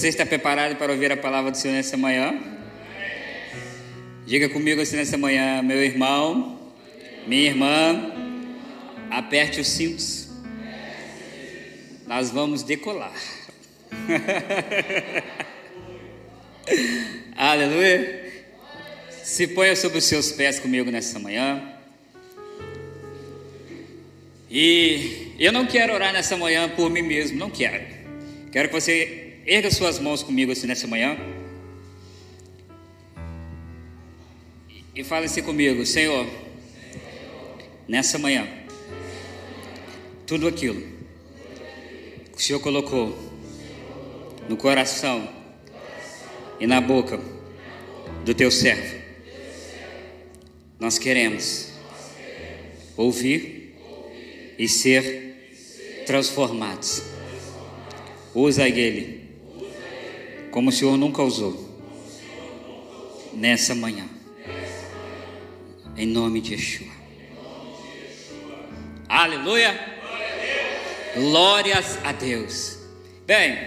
Você está preparado para ouvir a palavra do Senhor nessa manhã? Diga comigo assim nessa manhã, meu irmão, minha irmã, aperte os cintos. Nós vamos decolar. Aleluia. Se ponha sobre os seus pés comigo nessa manhã. E eu não quero orar nessa manhã por mim mesmo, não quero. Quero que você erga suas mãos comigo assim nessa manhã. E fale assim comigo, Senhor, nessa manhã, tudo aquilo que o Senhor colocou no coração e na boca do teu servo, nós queremos ouvir e ser transformados. Usa ele como o Senhor nunca usou nessa manhã. Em nome de Yeshua. Aleluia. Glórias a Deus. Bem,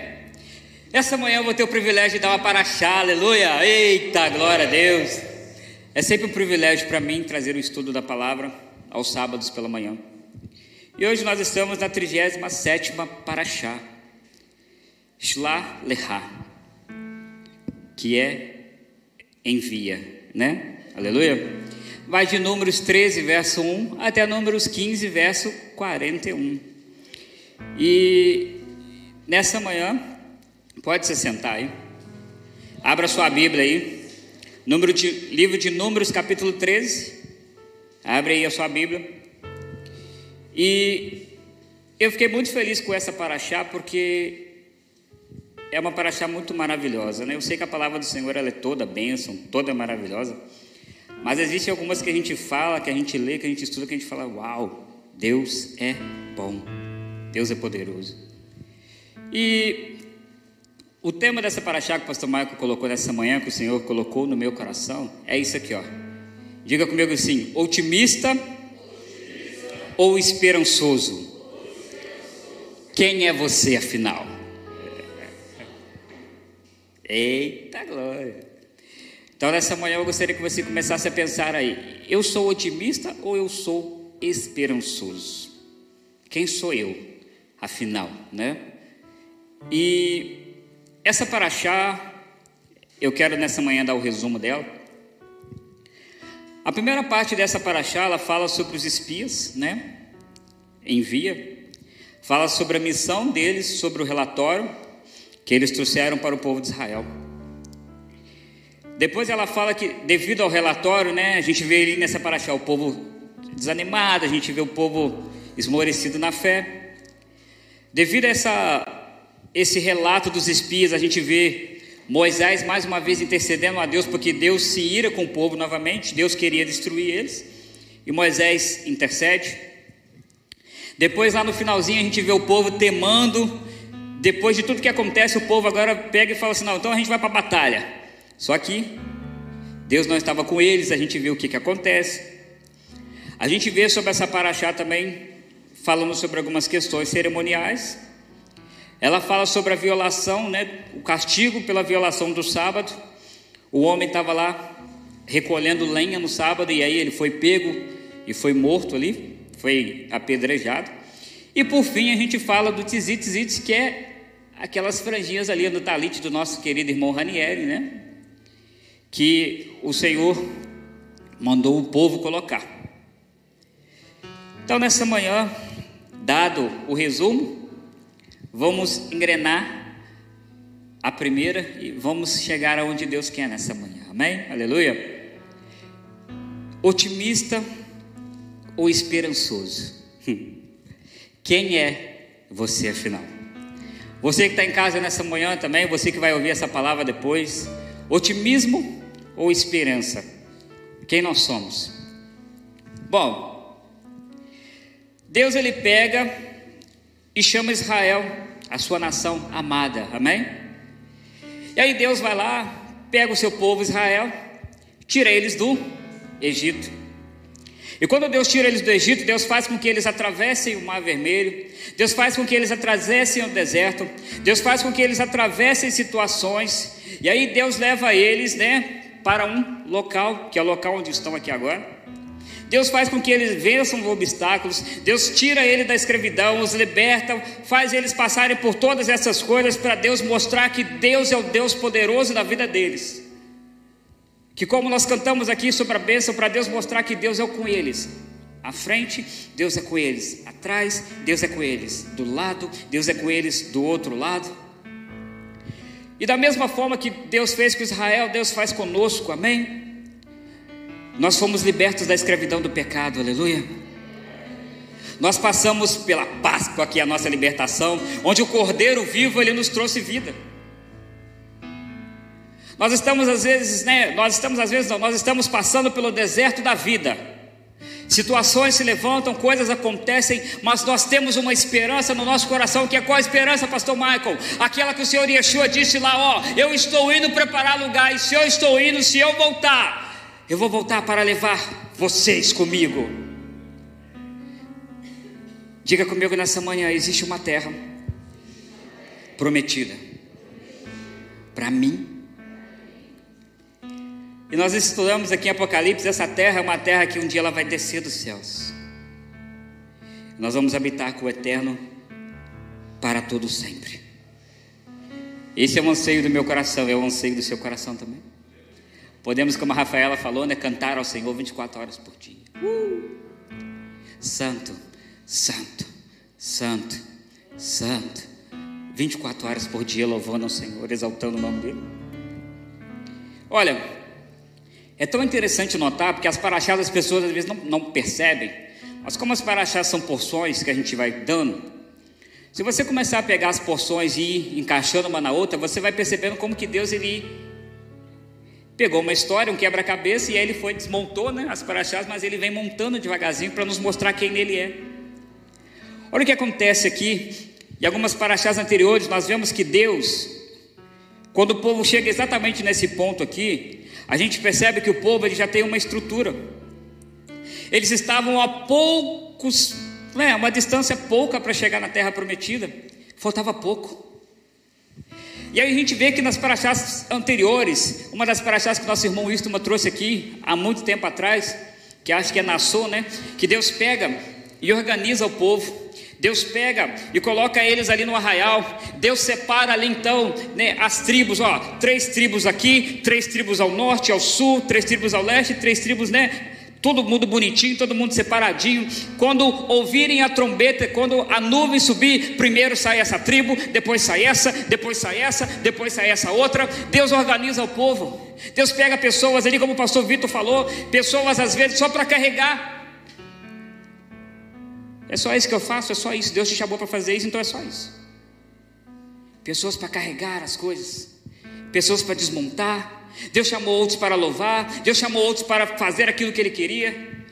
essa manhã eu vou ter o privilégio de dar uma paraxá, aleluia. Eita, glória a Deus. É sempre um privilégio para mim trazer o estudo da palavra aos sábados pela manhã. E hoje nós estamos na 37 paraxá, Shla Leha, que é envia, né? Aleluia vai de Números 13, verso 1, até Números 15, verso 41. E nessa manhã, pode se sentar aí, abra sua Bíblia aí, número de, livro de Números, capítulo 13, abre aí a sua Bíblia. E eu fiquei muito feliz com essa paraxá, porque é uma paraxá muito maravilhosa, né? Eu sei que a palavra do Senhor ela é toda bênção, toda maravilhosa. Mas existem algumas que a gente fala, que a gente lê, que a gente estuda, que a gente fala: Uau, Deus é bom, Deus é poderoso. E o tema dessa paraxá que o pastor Marco colocou nessa manhã, que o Senhor colocou no meu coração, é isso aqui, ó. Diga comigo assim: otimista, otimista. ou esperançoso? Quem é você, afinal? Eita glória! Então, nessa manhã eu gostaria que você começasse a pensar aí: eu sou otimista ou eu sou esperançoso? Quem sou eu, afinal, né? E essa paraxá, eu quero nessa manhã dar o resumo dela. A primeira parte dessa paraxá, ela fala sobre os espias, né? Envia. Fala sobre a missão deles, sobre o relatório que eles trouxeram para o povo de Israel. Depois ela fala que, devido ao relatório, né, a gente vê ali nessa paraxá o povo desanimado, a gente vê o povo esmorecido na fé. Devido a essa, esse relato dos espias, a gente vê Moisés mais uma vez intercedendo a Deus, porque Deus se ira com o povo novamente, Deus queria destruir eles, e Moisés intercede. Depois, lá no finalzinho, a gente vê o povo temando. Depois de tudo que acontece, o povo agora pega e fala assim: não, então a gente vai para a batalha. Só que Deus não estava com eles, a gente vê o que, que acontece. A gente vê sobre essa paraxá também, falando sobre algumas questões cerimoniais. Ela fala sobre a violação, né, o castigo pela violação do sábado. O homem estava lá recolhendo lenha no sábado e aí ele foi pego e foi morto ali, foi apedrejado. E por fim a gente fala do tzit tzit, que é aquelas franjinhas ali no talite do nosso querido irmão Ranieri, né? que o Senhor mandou o povo colocar. Então, nessa manhã, dado o resumo, vamos engrenar a primeira e vamos chegar aonde Deus quer nessa manhã. Amém? Aleluia. Otimista ou esperançoso? Quem é você afinal? Você que está em casa nessa manhã também, você que vai ouvir essa palavra depois, otimismo ou esperança? Quem nós somos? Bom, Deus ele pega e chama Israel, a sua nação amada, amém? E aí Deus vai lá, pega o seu povo Israel, tira eles do Egito. E quando Deus tira eles do Egito, Deus faz com que eles atravessem o Mar Vermelho, Deus faz com que eles atravessem o deserto, Deus faz com que eles atravessem situações, e aí Deus leva eles, né, para um local, que é o local onde estão aqui agora. Deus faz com que eles vençam os obstáculos, Deus tira eles da escravidão, os liberta, faz eles passarem por todas essas coisas para Deus mostrar que Deus é o Deus poderoso na vida deles. Que como nós cantamos aqui sobre a bênção, para Deus mostrar que Deus é com eles. À frente, Deus é com eles. Atrás, Deus é com eles. Do lado, Deus é com eles. Do outro lado. E da mesma forma que Deus fez com Israel, Deus faz conosco, amém? Nós fomos libertos da escravidão do pecado, aleluia. Nós passamos pela Páscoa, que é a nossa libertação, onde o Cordeiro vivo ele nos trouxe vida. Nós estamos às vezes, né? Nós estamos às vezes, não, nós estamos passando pelo deserto da vida. Situações se levantam, coisas acontecem, mas nós temos uma esperança no nosso coração, que é qual a esperança, pastor Michael? Aquela que o Senhor Yeshua disse lá, ó, eu estou indo preparar lugar, e se eu estou indo, se eu voltar, eu vou voltar para levar vocês comigo. Diga comigo nessa manhã: existe uma terra prometida para mim. E nós estudamos aqui em Apocalipse: essa terra é uma terra que um dia ela vai descer dos céus. Nós vamos habitar com o eterno para todo sempre. Esse é o anseio do meu coração, é o anseio do seu coração também. Podemos, como a Rafaela falou, né, cantar ao Senhor 24 horas por dia. Uh! Santo, santo, santo, santo. 24 horas por dia louvando ao Senhor, exaltando o nome dele. Olha, é tão interessante notar, porque as paraxás as pessoas às vezes não, não percebem, mas como as paraxás são porções que a gente vai dando, se você começar a pegar as porções e ir encaixando uma na outra, você vai percebendo como que Deus ele Pegou uma história, um quebra-cabeça, e aí ele foi, desmontou né, as paraxás, mas ele vem montando devagarzinho para nos mostrar quem ele é. Olha o que acontece aqui, em algumas paraxás anteriores, nós vemos que Deus, quando o povo chega exatamente nesse ponto aqui, a gente percebe que o povo já tem uma estrutura. Eles estavam a poucos, né, uma distância pouca para chegar na terra prometida, faltava pouco. E aí a gente vê que nas paraxás anteriores, uma das paraxás que nosso irmão Istuma trouxe aqui há muito tempo atrás, que acho que é Nassau, né? Que Deus pega e organiza o povo. Deus pega e coloca eles ali no arraial. Deus separa ali então né, as tribos, ó, três tribos aqui, três tribos ao norte, ao sul, três tribos ao leste, três tribos, né, todo mundo bonitinho, todo mundo separadinho. Quando ouvirem a trombeta, quando a nuvem subir, primeiro sai essa tribo, depois sai essa, depois sai essa, depois sai essa outra. Deus organiza o povo. Deus pega pessoas ali, como o pastor Vitor falou, pessoas às vezes só para carregar. É só isso que eu faço, é só isso. Deus te chamou para fazer isso, então é só isso. Pessoas para carregar as coisas, pessoas para desmontar, Deus chamou outros para louvar, Deus chamou outros para fazer aquilo que Ele queria.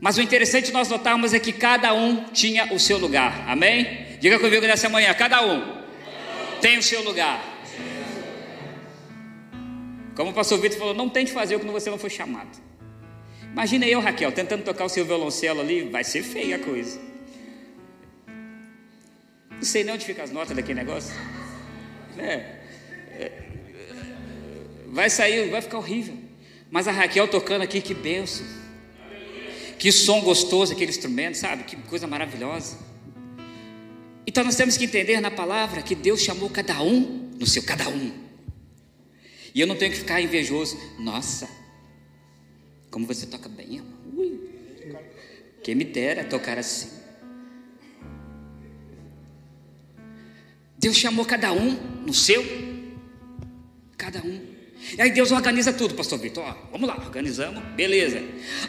Mas o interessante nós notarmos é que cada um tinha o seu lugar, amém? Diga comigo nessa manhã: cada um tem o seu lugar. Como o pastor Vitor falou, não tente fazer o que você não foi chamado. Imagina eu, Raquel, tentando tocar o seu violoncelo ali, vai ser feia a coisa. Não sei nem onde ficam as notas daquele negócio. É. é vai sair, vai ficar horrível. Mas a Raquel tocando aqui, que benção. Que som gostoso aquele instrumento, sabe? Que coisa maravilhosa. Então nós temos que entender na palavra que Deus chamou cada um no seu cada um. E eu não tenho que ficar invejoso. Nossa, como você toca bem, irmão. Ui. Quem me dera tocar assim. Deus chamou cada um no seu, cada um. E aí Deus organiza tudo, pastor Vitor. Ó, vamos lá, organizamos, beleza.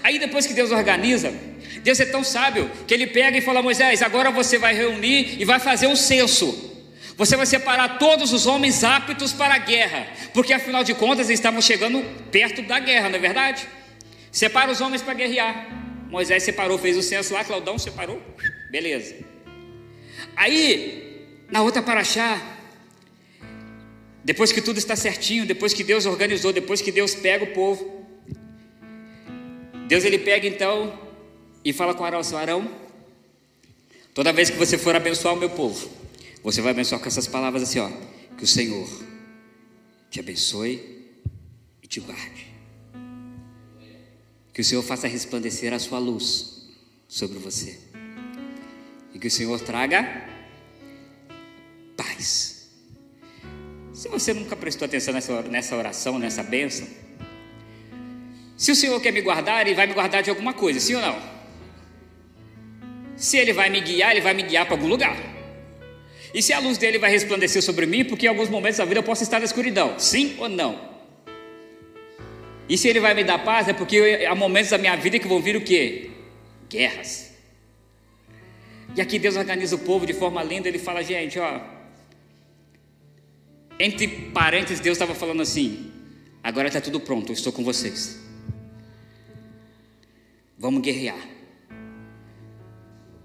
Aí depois que Deus organiza, Deus é tão sábio que ele pega e fala Moisés: agora você vai reunir e vai fazer um censo. Você vai separar todos os homens aptos para a guerra, porque afinal de contas eles estavam chegando perto da guerra, não é verdade? Separa os homens para guerrear. Moisés separou, fez o censo lá, Claudão separou, beleza. Aí, na outra paraxá, depois que tudo está certinho, depois que Deus organizou, depois que Deus pega o povo, Deus ele pega então e fala com Arão, seu Arão, toda vez que você for abençoar o meu povo, você vai abençoar com essas palavras assim, ó, que o Senhor te abençoe e te guarde. Que o Senhor faça resplandecer a sua luz sobre você. E que o Senhor traga paz. Se você nunca prestou atenção nessa, oração, nessa bênção, se o Senhor quer me guardar, Ele vai me guardar de alguma coisa, sim ou não? Se Ele vai me guiar, Ele vai me guiar para algum lugar. E se a luz dele vai resplandecer sobre mim, porque em alguns momentos da vida eu posso estar na escuridão, sim ou não? E se ele vai me dar paz, é porque há momentos da minha vida que vão vir o quê? Guerras. E aqui Deus organiza o povo de forma linda, ele fala, gente, ó, entre parênteses, Deus estava falando assim: agora está tudo pronto, eu estou com vocês. Vamos guerrear.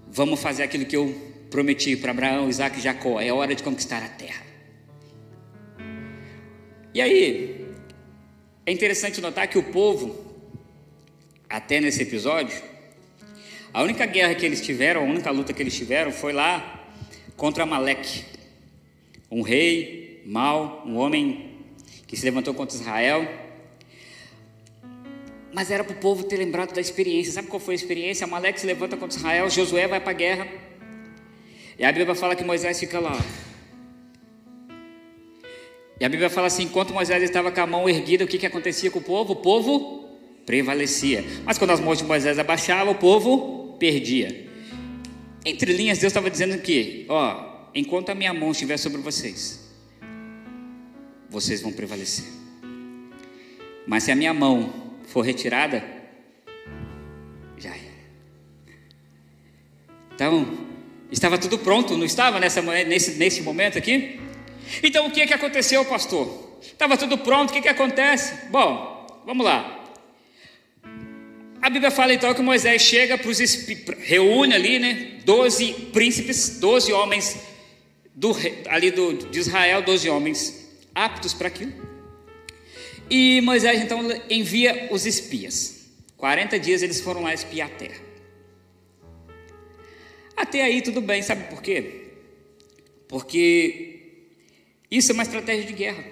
Vamos fazer aquilo que eu prometi para Abraão, Isaac e Jacó: é hora de conquistar a terra. E aí, é interessante notar que o povo, até nesse episódio, a única guerra que eles tiveram, a única luta que eles tiveram foi lá contra Amaleque, um rei mal, um homem que se levantou contra Israel. Mas era para o povo ter lembrado da experiência. Sabe qual foi a experiência? Amaleque se levanta contra Israel, Josué vai para a guerra. E a Bíblia fala que Moisés fica lá. E a Bíblia fala assim: enquanto Moisés estava com a mão erguida, o que, que acontecia com o povo? O povo prevalecia. Mas quando as mãos de Moisés abaixavam, o povo perdia. Entre linhas, Deus estava dizendo que, ó, enquanto a minha mão estiver sobre vocês, vocês vão prevalecer. Mas se a minha mão for retirada, já é. Então, estava tudo pronto, não estava nessa, nesse, nesse momento aqui? Então o que, é que aconteceu, pastor? Estava tudo pronto, o que, que acontece? Bom, vamos lá. A Bíblia fala então que Moisés chega para os reúne ali, né? Doze príncipes, doze homens do, ali do, de Israel, doze homens aptos para aquilo. E Moisés então envia os espias. 40 dias eles foram lá espiar a terra. Até aí tudo bem, sabe por quê? Porque isso é uma estratégia de guerra.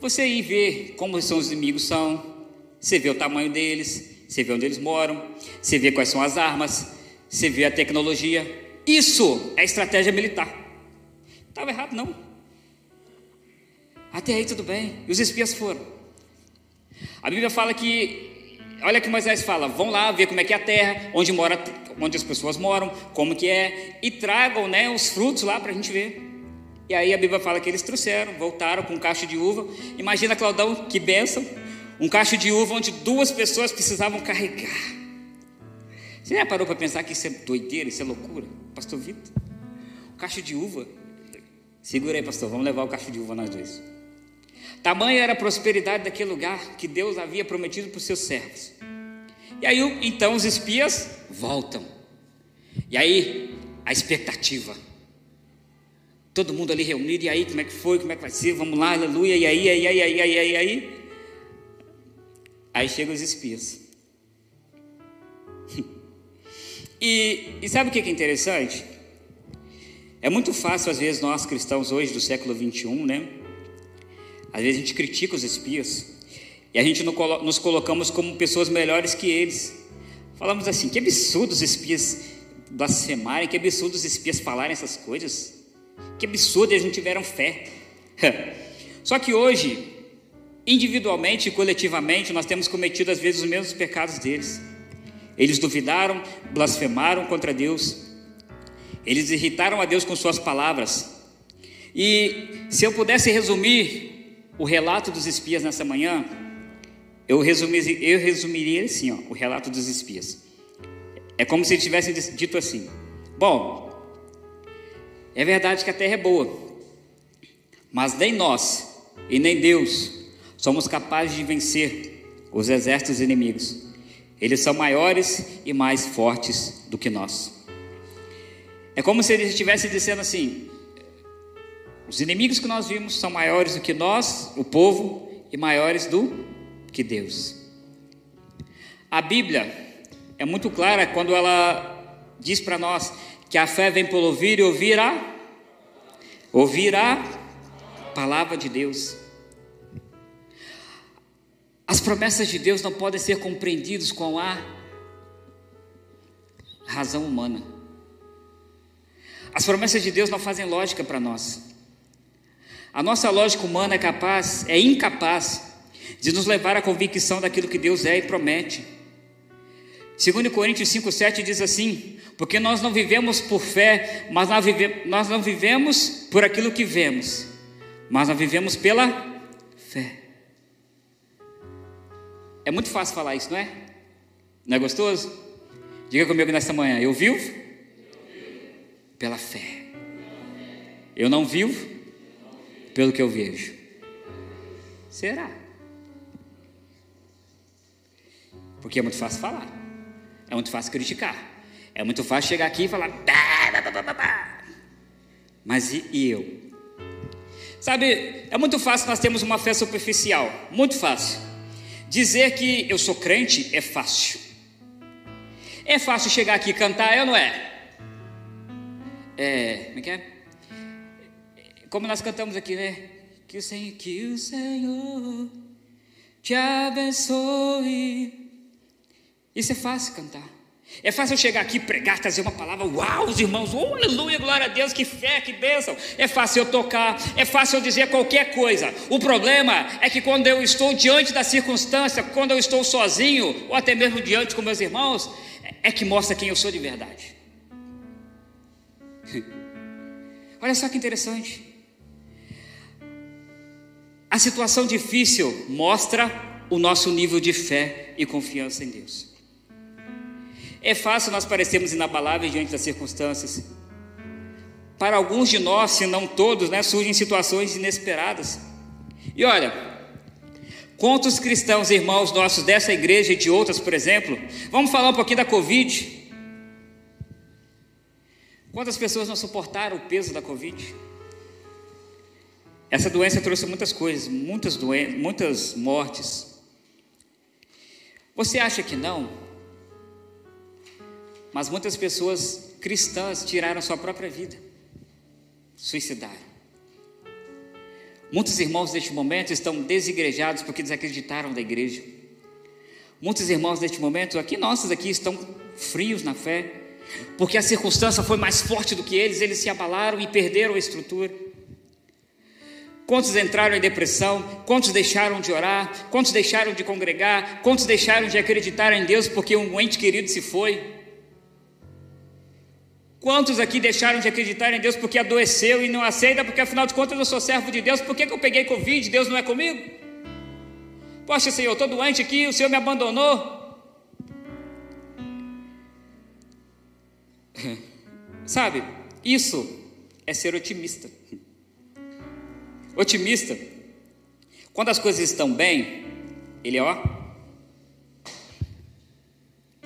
Você ir ver como são os inimigos são, você vê o tamanho deles, você vê onde eles moram, você vê quais são as armas, você vê a tecnologia. Isso é estratégia militar. Estava errado não. Até aí tudo bem. E os espias foram. A Bíblia fala que, olha que Moisés fala, vão lá ver como é que é a terra, onde mora, onde as pessoas moram, como que é, e tragam, né, os frutos lá para a gente ver. E aí a Bíblia fala que eles trouxeram, voltaram com um cacho de uva. Imagina Claudão, que bênção, um cacho de uva onde duas pessoas precisavam carregar. Você já parou para pensar que isso é doideira, isso é loucura? Pastor Vitor, um cacho de uva. Segura aí, pastor, vamos levar o cacho de uva nós dois. Tamanha era a prosperidade daquele lugar que Deus havia prometido para os seus servos. E aí, então, os espias voltam. E aí, a expectativa. Todo mundo ali reunido, e aí, como é que foi? Como é que vai ser? Vamos lá, aleluia. E aí, aí, aí, aí, aí, aí, aí. Aí chegam os espias. e, e sabe o que é interessante? É muito fácil, às vezes, nós cristãos hoje do século 21, né? Às vezes a gente critica os espias e a gente nos colocamos como pessoas melhores que eles. Falamos assim: que absurdo os espias blasfemarem, que absurdo os espias falarem essas coisas, que absurdo eles não tiveram fé. Só que hoje, individualmente e coletivamente, nós temos cometido às vezes os mesmos pecados deles. Eles duvidaram, blasfemaram contra Deus, eles irritaram a Deus com suas palavras. E se eu pudesse resumir o relato dos espias nessa manhã, eu, resumiria, eu resumiria assim, ó, o relato dos espias. É como se ele tivesse dito assim: Bom, é verdade que a terra é boa, mas nem nós e nem Deus somos capazes de vencer os exércitos inimigos. Eles são maiores e mais fortes do que nós. É como se ele estivesse dizendo assim: os inimigos que nós vimos são maiores do que nós, o povo, e maiores do que Deus. A Bíblia é muito clara quando ela diz para nós que a fé vem pelo ouvir e ouvir a ouvir a palavra de Deus. As promessas de Deus não podem ser compreendidas com a razão humana. As promessas de Deus não fazem lógica para nós. A nossa lógica humana é capaz, é incapaz de nos levar à convicção daquilo que Deus é e promete. 2 Coríntios 5,7 diz assim: Porque nós não vivemos por fé, mas nós, não vivemos por aquilo que vemos, mas nós vivemos pela fé. É muito fácil falar isso, não é? Não é gostoso? Diga comigo nesta manhã: Eu vivo pela fé. Eu não vivo pelo que eu vejo. Será? Porque é muito fácil falar, é muito fácil criticar, é muito fácil chegar aqui e falar. Mas e, e eu? Sabe, é muito fácil nós termos uma fé superficial, muito fácil. Dizer que eu sou crente é fácil. É fácil chegar aqui e cantar, eu não é? É, como é que é? Como nós cantamos aqui, né? Que o Senhor, que o Senhor te abençoe. Isso é fácil cantar. É fácil eu chegar aqui, pregar, trazer uma palavra, uau, os irmãos, oh, aleluia, glória a Deus, que fé, que bênção. É fácil eu tocar, é fácil eu dizer qualquer coisa. O problema é que quando eu estou diante da circunstância, quando eu estou sozinho, ou até mesmo diante com meus irmãos, é que mostra quem eu sou de verdade. Olha só que interessante. A situação difícil mostra o nosso nível de fé e confiança em Deus. É fácil nós parecermos inabaláveis diante das circunstâncias. Para alguns de nós, se não todos, né, surgem situações inesperadas. E olha, quantos cristãos, irmãos nossos dessa igreja e de outras, por exemplo, vamos falar um pouquinho da Covid. Quantas pessoas não suportaram o peso da Covid? Essa doença trouxe muitas coisas, muitas doenças, muitas mortes. Você acha que não? Mas muitas pessoas cristãs tiraram sua própria vida, suicidaram. Muitos irmãos neste momento estão desigrejados porque desacreditaram da igreja. Muitos irmãos neste momento, aqui nossos aqui, estão frios na fé, porque a circunstância foi mais forte do que eles, eles se abalaram e perderam a estrutura. Quantos entraram em depressão? Quantos deixaram de orar? Quantos deixaram de congregar? Quantos deixaram de acreditar em Deus porque um ente querido se foi? Quantos aqui deixaram de acreditar em Deus porque adoeceu e não aceita, porque afinal de contas eu sou servo de Deus, por que, que eu peguei Covid? Deus não é comigo? Poxa, Senhor, estou doente aqui, o Senhor me abandonou. Sabe, isso é ser otimista. Otimista, quando as coisas estão bem, ele ó,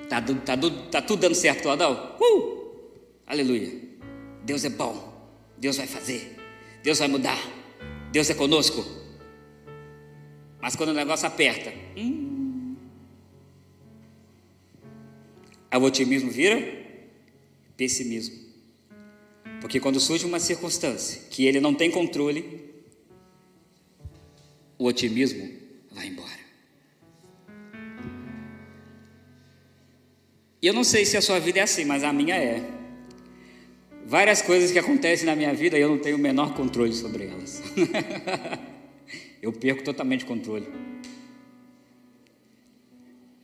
tá, tá, tá tudo dando certo, Adão. Uh! Aleluia. Deus é bom. Deus vai fazer. Deus vai mudar. Deus é conosco. Mas quando o negócio aperta, hum, o otimismo vira pessimismo. Porque quando surge uma circunstância que ele não tem controle, o otimismo vai embora. E eu não sei se a sua vida é assim, mas a minha é. Várias coisas que acontecem na minha vida eu não tenho o menor controle sobre elas. eu perco totalmente o controle.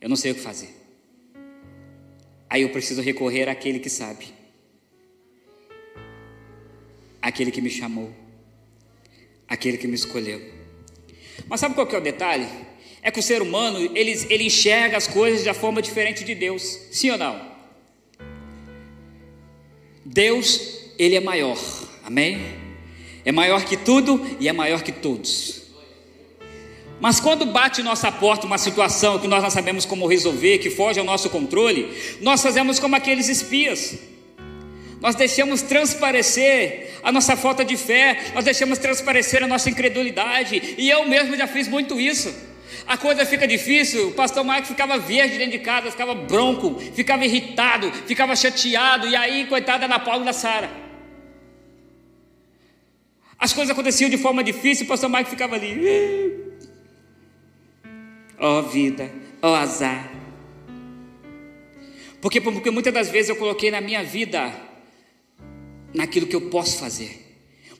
Eu não sei o que fazer. Aí eu preciso recorrer àquele que sabe. Aquele que me chamou. Aquele que me escolheu. Mas sabe qual que é o detalhe? É que o ser humano, ele, ele enxerga as coisas de forma diferente de Deus. Sim ou não? Deus, ele é maior. Amém? É maior que tudo e é maior que todos. Mas quando bate nossa porta uma situação que nós não sabemos como resolver, que foge ao nosso controle, nós fazemos como aqueles espias. Nós deixamos transparecer a nossa falta de fé, nós deixamos transparecer a nossa incredulidade, e eu mesmo já fiz muito isso. A coisa fica difícil, o pastor Mike ficava verde dentro de casa, ficava bronco, ficava irritado, ficava chateado, e aí, coitada da Paula e da Sara. As coisas aconteciam de forma difícil, o pastor Mike ficava ali. Ó oh, vida, ó oh, azar. Porque, porque muitas das vezes eu coloquei na minha vida naquilo que eu posso fazer.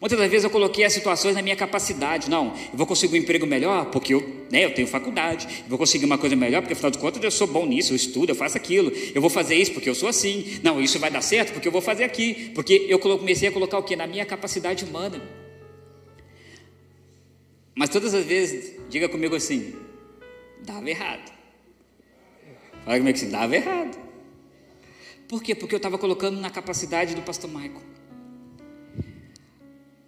Muitas das vezes eu coloquei as situações na minha capacidade. Não, eu vou conseguir um emprego melhor porque eu, né, eu tenho faculdade. Eu vou conseguir uma coisa melhor porque, afinal de contas, eu sou bom nisso, eu estudo, eu faço aquilo. Eu vou fazer isso porque eu sou assim. Não, isso vai dar certo porque eu vou fazer aqui. Porque eu comecei a colocar o que? Na minha capacidade humana. Mas todas as vezes, diga comigo assim, dava errado. Fala comigo assim, dava errado. Por quê? Porque eu estava colocando na capacidade do pastor Michael.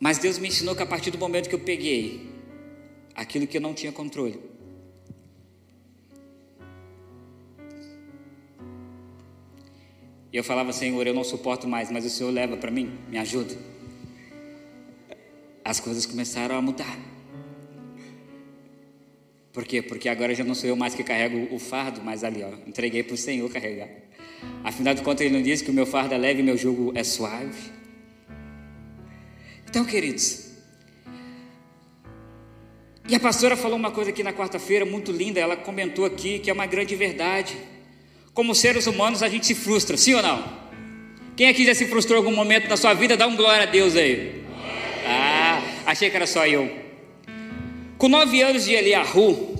Mas Deus me ensinou que a partir do momento que eu peguei aquilo que eu não tinha controle, E eu falava, Senhor, eu não suporto mais, mas o Senhor leva para mim, me ajuda. As coisas começaram a mudar. Por quê? Porque agora já não sou eu mais que carrego o fardo, mas ali, ó, entreguei para o Senhor carregar. Afinal de contas, Ele não disse que o meu fardo é leve e meu jugo é suave. Então, queridos, e a pastora falou uma coisa aqui na quarta-feira muito linda, ela comentou aqui que é uma grande verdade. Como seres humanos, a gente se frustra, sim ou não? Quem aqui já se frustrou em algum momento na sua vida? Dá um glória a Deus aí. Ah, achei que era só eu. Com nove anos de Eliahu,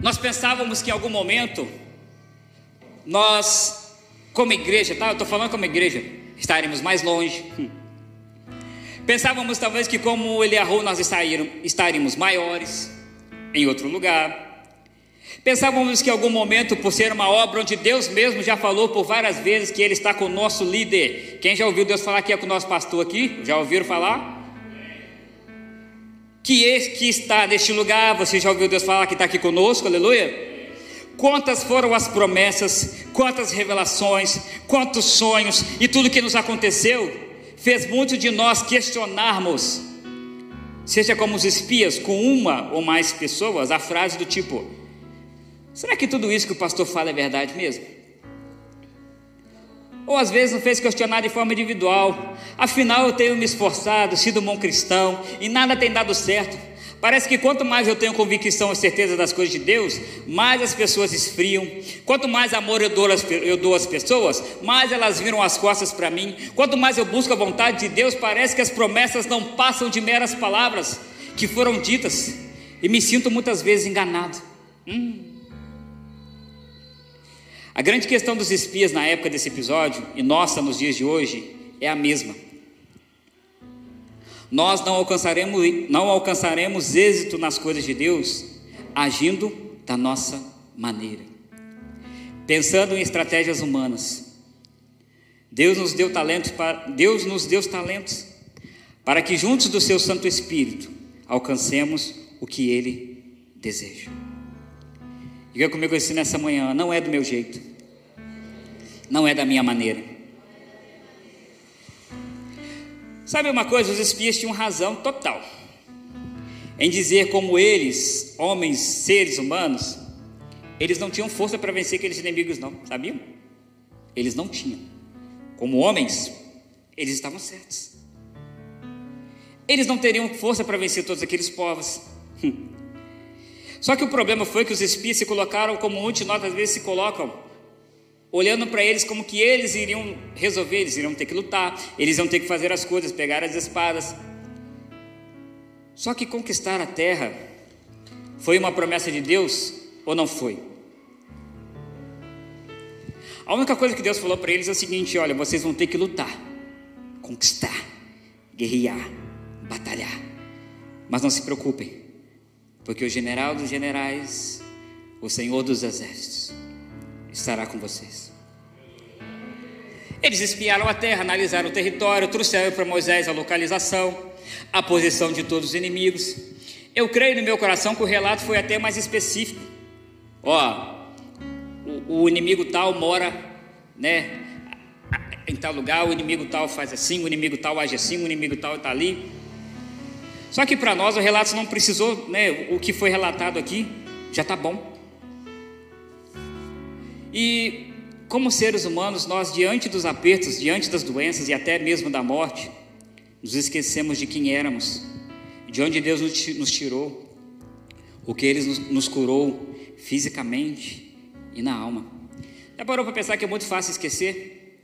nós pensávamos que em algum momento nós, como igreja, tá? Eu estou falando como igreja, estaremos mais longe. Pensávamos talvez que como ele errou, nós estaríamos maiores, em outro lugar. Pensávamos que em algum momento, por ser uma obra onde Deus mesmo já falou por várias vezes que Ele está com o nosso líder. Quem já ouviu Deus falar que é com o nosso pastor aqui? Já ouviram falar? Que esse que está neste lugar, você já ouviu Deus falar que está aqui conosco, aleluia? Quantas foram as promessas, quantas revelações, quantos sonhos e tudo que nos aconteceu fez muitos de nós questionarmos, seja como os espias, com uma ou mais pessoas, a frase do tipo: será que tudo isso que o pastor fala é verdade mesmo? Ou às vezes nos fez questionar de forma individual, afinal eu tenho me esforçado, sido um bom cristão e nada tem dado certo. Parece que quanto mais eu tenho convicção e certeza das coisas de Deus, mais as pessoas esfriam. Quanto mais amor eu dou, às, eu dou às pessoas, mais elas viram as costas para mim. Quanto mais eu busco a vontade de Deus, parece que as promessas não passam de meras palavras que foram ditas. E me sinto muitas vezes enganado. Hum. A grande questão dos espias na época desse episódio, e nossa nos dias de hoje, é a mesma nós não alcançaremos, não alcançaremos êxito nas coisas de Deus agindo da nossa maneira, pensando em estratégias humanas. Deus nos deu talentos para Deus nos deu talentos para que juntos do seu Santo Espírito alcancemos o que ele deseja. Diga comigo assim nessa manhã, não é do meu jeito. Não é da minha maneira Sabe uma coisa? Os espias tinham razão total em dizer como eles, homens, seres humanos, eles não tinham força para vencer aqueles inimigos, não, sabiam? Eles não tinham. Como homens, eles estavam certos. Eles não teriam força para vencer todos aqueles povos. Só que o problema foi que os espias se colocaram como muitos de nós às vezes se colocam olhando para eles como que eles iriam resolver, eles iriam ter que lutar, eles iam ter que fazer as coisas, pegar as espadas. Só que conquistar a terra foi uma promessa de Deus ou não foi? A única coisa que Deus falou para eles é o seguinte: olha, vocês vão ter que lutar, conquistar, guerrear, batalhar. Mas não se preocupem, porque o general dos generais, o Senhor dos exércitos, estará com vocês. Eles espiaram a terra, analisaram o território, trouxeram para Moisés a localização, a posição de todos os inimigos. Eu creio no meu coração que o relato foi até mais específico. Ó, o, o inimigo tal mora, né, em tal lugar, o inimigo tal faz assim, o inimigo tal age assim, o inimigo tal está ali. Só que para nós o relato não precisou, né, o que foi relatado aqui, Já está bom. E como seres humanos, nós diante dos apertos, diante das doenças e até mesmo da morte, nos esquecemos de quem éramos, de onde Deus nos tirou, o que Ele nos curou fisicamente e na alma. Já parou para pensar que é muito fácil esquecer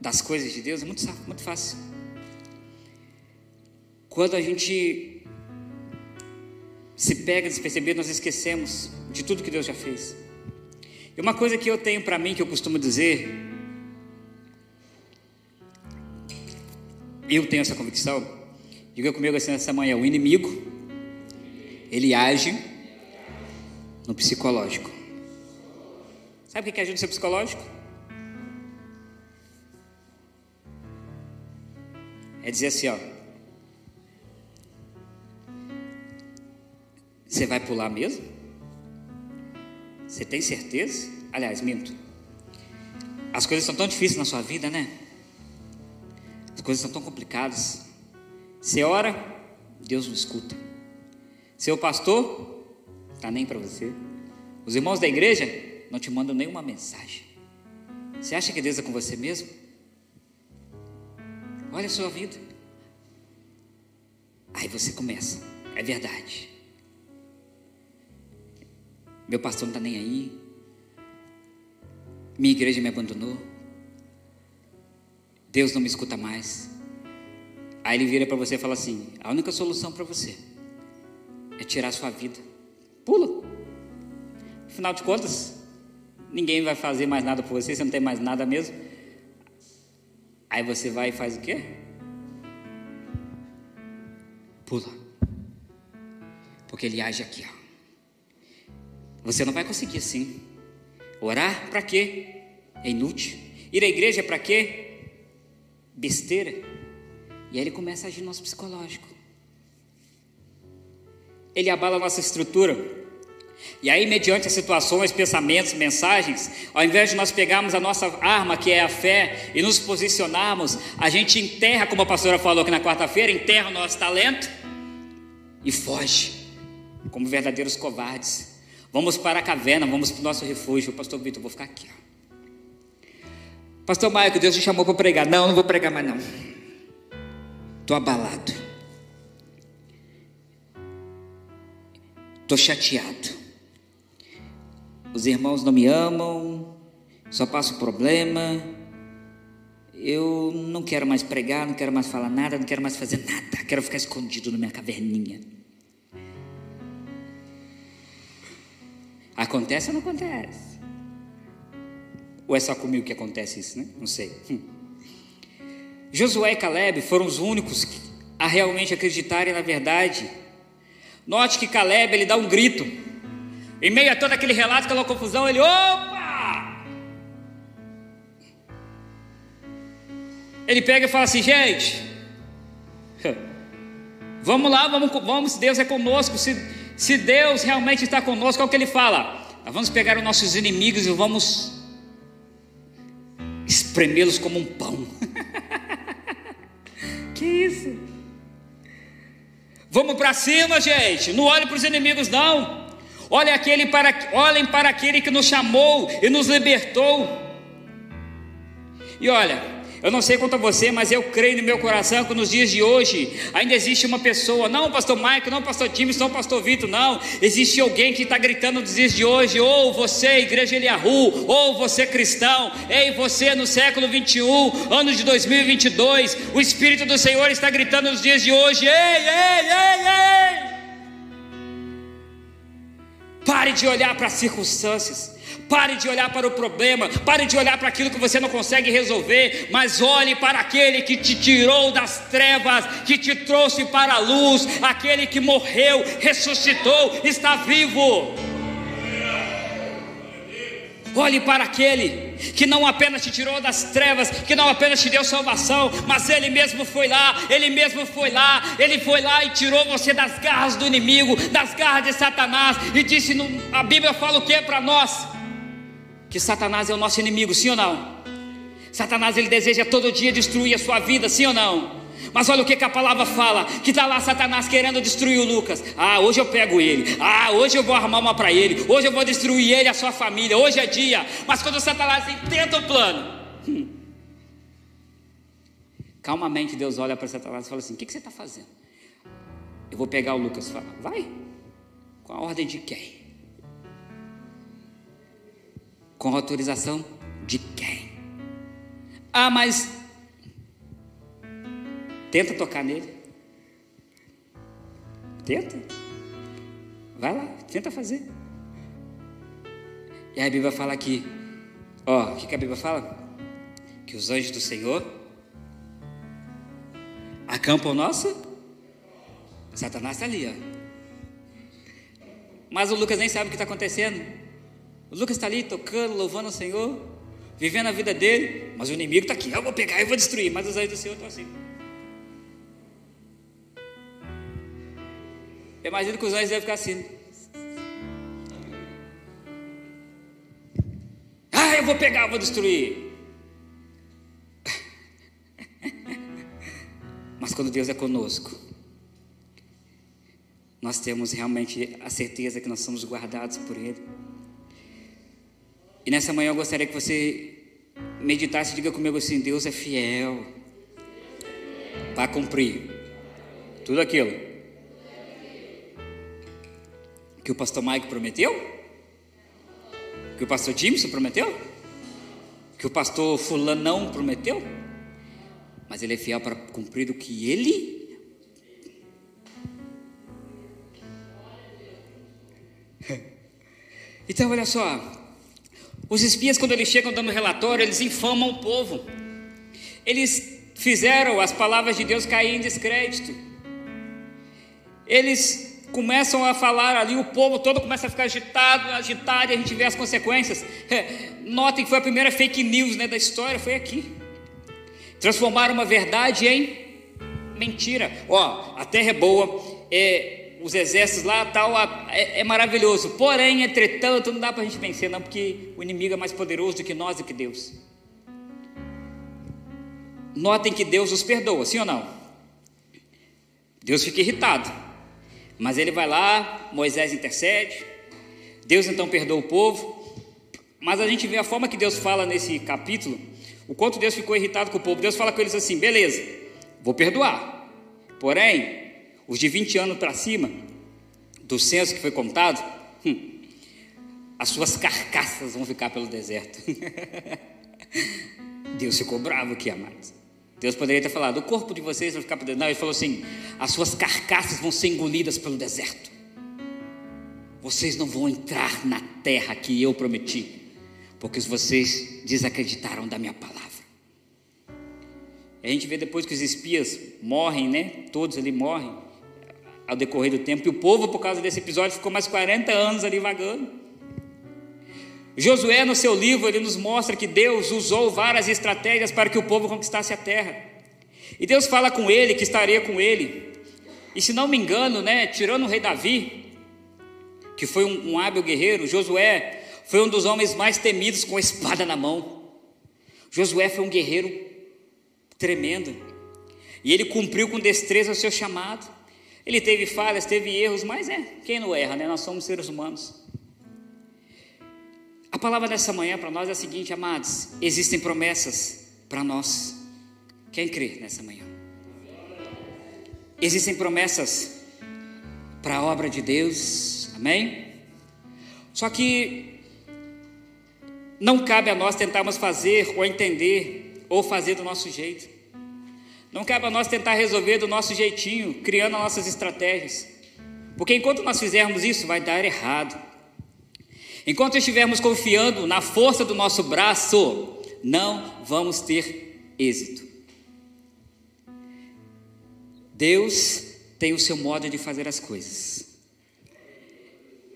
das coisas de Deus? É muito, muito fácil. Quando a gente se pega despercebido, nós esquecemos de tudo que Deus já fez. E uma coisa que eu tenho para mim, que eu costumo dizer, eu tenho essa convicção, diga comigo assim nessa manhã: o inimigo, ele age no psicológico. Sabe o que é agir no seu psicológico? É dizer assim, ó. Você vai pular mesmo? Você tem certeza? Aliás, minto. As coisas são tão difíceis na sua vida, né? As coisas são tão complicadas. Você ora, Deus não escuta. Seu pastor, tá nem para você. Os irmãos da igreja não te mandam nenhuma mensagem. Você acha que Deus é com você mesmo? Olha a sua vida. Aí você começa. É verdade. Meu pastor não está nem aí. Minha igreja me abandonou. Deus não me escuta mais. Aí ele vira para você e fala assim: a única solução para você é tirar a sua vida. Pula. Afinal de contas, ninguém vai fazer mais nada por você, você não tem mais nada mesmo. Aí você vai e faz o quê? Pula. Porque ele age aqui, ó. Você não vai conseguir assim. Orar para quê? É inútil. Ir à igreja para quê? Besteira. E aí ele começa a agir no nosso psicológico. Ele abala a nossa estrutura. E aí, mediante as situações, pensamentos, mensagens, ao invés de nós pegarmos a nossa arma, que é a fé, e nos posicionarmos, a gente enterra, como a pastora falou aqui na quarta-feira, enterra o nosso talento e foge, como verdadeiros covardes. Vamos para a caverna, vamos para o nosso refúgio. Pastor Vitor, vou ficar aqui. Ó. Pastor Maico, Deus te chamou para pregar. Não, não vou pregar mais não. Estou abalado. Estou chateado. Os irmãos não me amam, só passo problema. Eu não quero mais pregar, não quero mais falar nada, não quero mais fazer nada. Quero ficar escondido na minha caverninha. Acontece ou não acontece? Ou é só comigo que acontece isso, né? Não sei. Hum. Josué e Caleb foram os únicos a realmente acreditarem na verdade. Note que Caleb ele dá um grito. Em meio a todo aquele relato, aquela confusão, ele, opa! Ele pega e fala assim, gente, vamos lá, vamos, vamos, Deus é conosco. Se, se Deus realmente está conosco, é o que ele fala. Nós vamos pegar os nossos inimigos e vamos espremê-los como um pão. que isso? Vamos para cima, gente. Não olhe para os inimigos, não. Olhe aquele para, olhem para aquele que nos chamou e nos libertou. E olha, eu não sei quanto a você, mas eu creio no meu coração que nos dias de hoje ainda existe uma pessoa, não pastor Mike, não pastor Times, não pastor Vitor, não. Existe alguém que está gritando nos dias de hoje, ou você, igreja Eliahu, ou você cristão, ei, você no século 21, ano de 2022, o Espírito do Senhor está gritando nos dias de hoje, ei, ei, ei, ei. Pare de olhar para as circunstâncias. Pare de olhar para o problema, pare de olhar para aquilo que você não consegue resolver, mas olhe para aquele que te tirou das trevas, que te trouxe para a luz, aquele que morreu, ressuscitou, está vivo. Olhe para aquele que não apenas te tirou das trevas, que não apenas te deu salvação, mas ele mesmo foi lá, ele mesmo foi lá, ele foi lá e tirou você das garras do inimigo, das garras de Satanás, e disse: a Bíblia fala o que para nós? Que Satanás é o nosso inimigo, sim ou não? Satanás ele deseja todo dia destruir a sua vida, sim ou não? Mas olha o que, que a palavra fala: que está lá Satanás querendo destruir o Lucas. Ah, hoje eu pego ele. Ah, hoje eu vou arrumar uma para ele. Hoje eu vou destruir ele e a sua família. Hoje é dia. Mas quando Satanás tenta o plano, hum, calmamente Deus olha para Satanás e fala assim: O que, que você está fazendo? Eu vou pegar o Lucas falar: Vai. Com a ordem de quem? Com autorização de quem? Ah, mas tenta tocar nele. Tenta. Vai lá, tenta fazer. E a Bíblia fala aqui, ó, o que, que a Bíblia fala? Que os anjos do Senhor acampam nosso. Satanás está ali, ó. Mas o Lucas nem sabe o que está acontecendo. O Lucas está ali tocando, louvando o Senhor, vivendo a vida dele, mas o inimigo está aqui, eu vou pegar, eu vou destruir, mas os anjos do Senhor estão assim. Eu imagino que os anjos devem ficar assim. Ah, eu vou pegar, eu vou destruir. Mas quando Deus é conosco, nós temos realmente a certeza que nós somos guardados por Ele. E nessa manhã eu gostaria que você meditasse e diga comigo assim: Deus é fiel para cumprir tudo aquilo que o pastor Mike prometeu, que o pastor Jameson prometeu, que o pastor Fulano não prometeu, mas ele é fiel para cumprir o que ele Então, olha só, os espias, quando eles chegam dando relatório, eles infamam o povo. Eles fizeram as palavras de Deus cair em descrédito. Eles começam a falar ali, o povo todo começa a ficar agitado, agitado, e a gente vê as consequências. Notem que foi a primeira fake news né, da história, foi aqui. Transformaram uma verdade em mentira. Ó, a terra é boa, é, os exércitos lá tal, é, é maravilhoso. Porém, entretanto, não dá para a gente vencer, não, porque o inimigo é mais poderoso do que nós, do que Deus. Notem que Deus os perdoa, sim ou não? Deus fica irritado, mas ele vai lá, Moisés intercede, Deus então perdoa o povo, mas a gente vê a forma que Deus fala nesse capítulo, o quanto Deus ficou irritado com o povo. Deus fala com eles assim: beleza, vou perdoar, porém, os de 20 anos para cima, do censo que foi contado, hum, as suas carcaças vão ficar pelo deserto. Deus ficou bravo aqui, amados. Deus poderia ter falado: o corpo de vocês vai ficar pelo deserto. Não, ele falou assim: as suas carcaças vão ser engolidas pelo deserto. Vocês não vão entrar na terra que eu prometi, porque vocês desacreditaram da minha palavra. A gente vê depois que os espias morrem, né? Todos ali morrem ao decorrer do tempo, e o povo, por causa desse episódio, ficou mais 40 anos ali vagando. Josué, no seu livro, ele nos mostra que Deus usou várias estratégias para que o povo conquistasse a terra. E Deus fala com ele que estaria com ele. E se não me engano, né, tirando o rei Davi, que foi um, um hábil guerreiro, Josué foi um dos homens mais temidos com a espada na mão. Josué foi um guerreiro tremendo. E ele cumpriu com destreza o seu chamado. Ele teve falhas, teve erros, mas é, quem não erra, né? Nós somos seres humanos. A palavra dessa manhã para nós é a seguinte, amados: existem promessas para nós. Quem crê nessa manhã? Existem promessas para a obra de Deus, amém? Só que não cabe a nós tentarmos fazer ou entender ou fazer do nosso jeito. Não cabe a nós tentar resolver do nosso jeitinho, criando nossas estratégias. Porque enquanto nós fizermos isso, vai dar errado. Enquanto estivermos confiando na força do nosso braço, não vamos ter êxito. Deus tem o seu modo de fazer as coisas.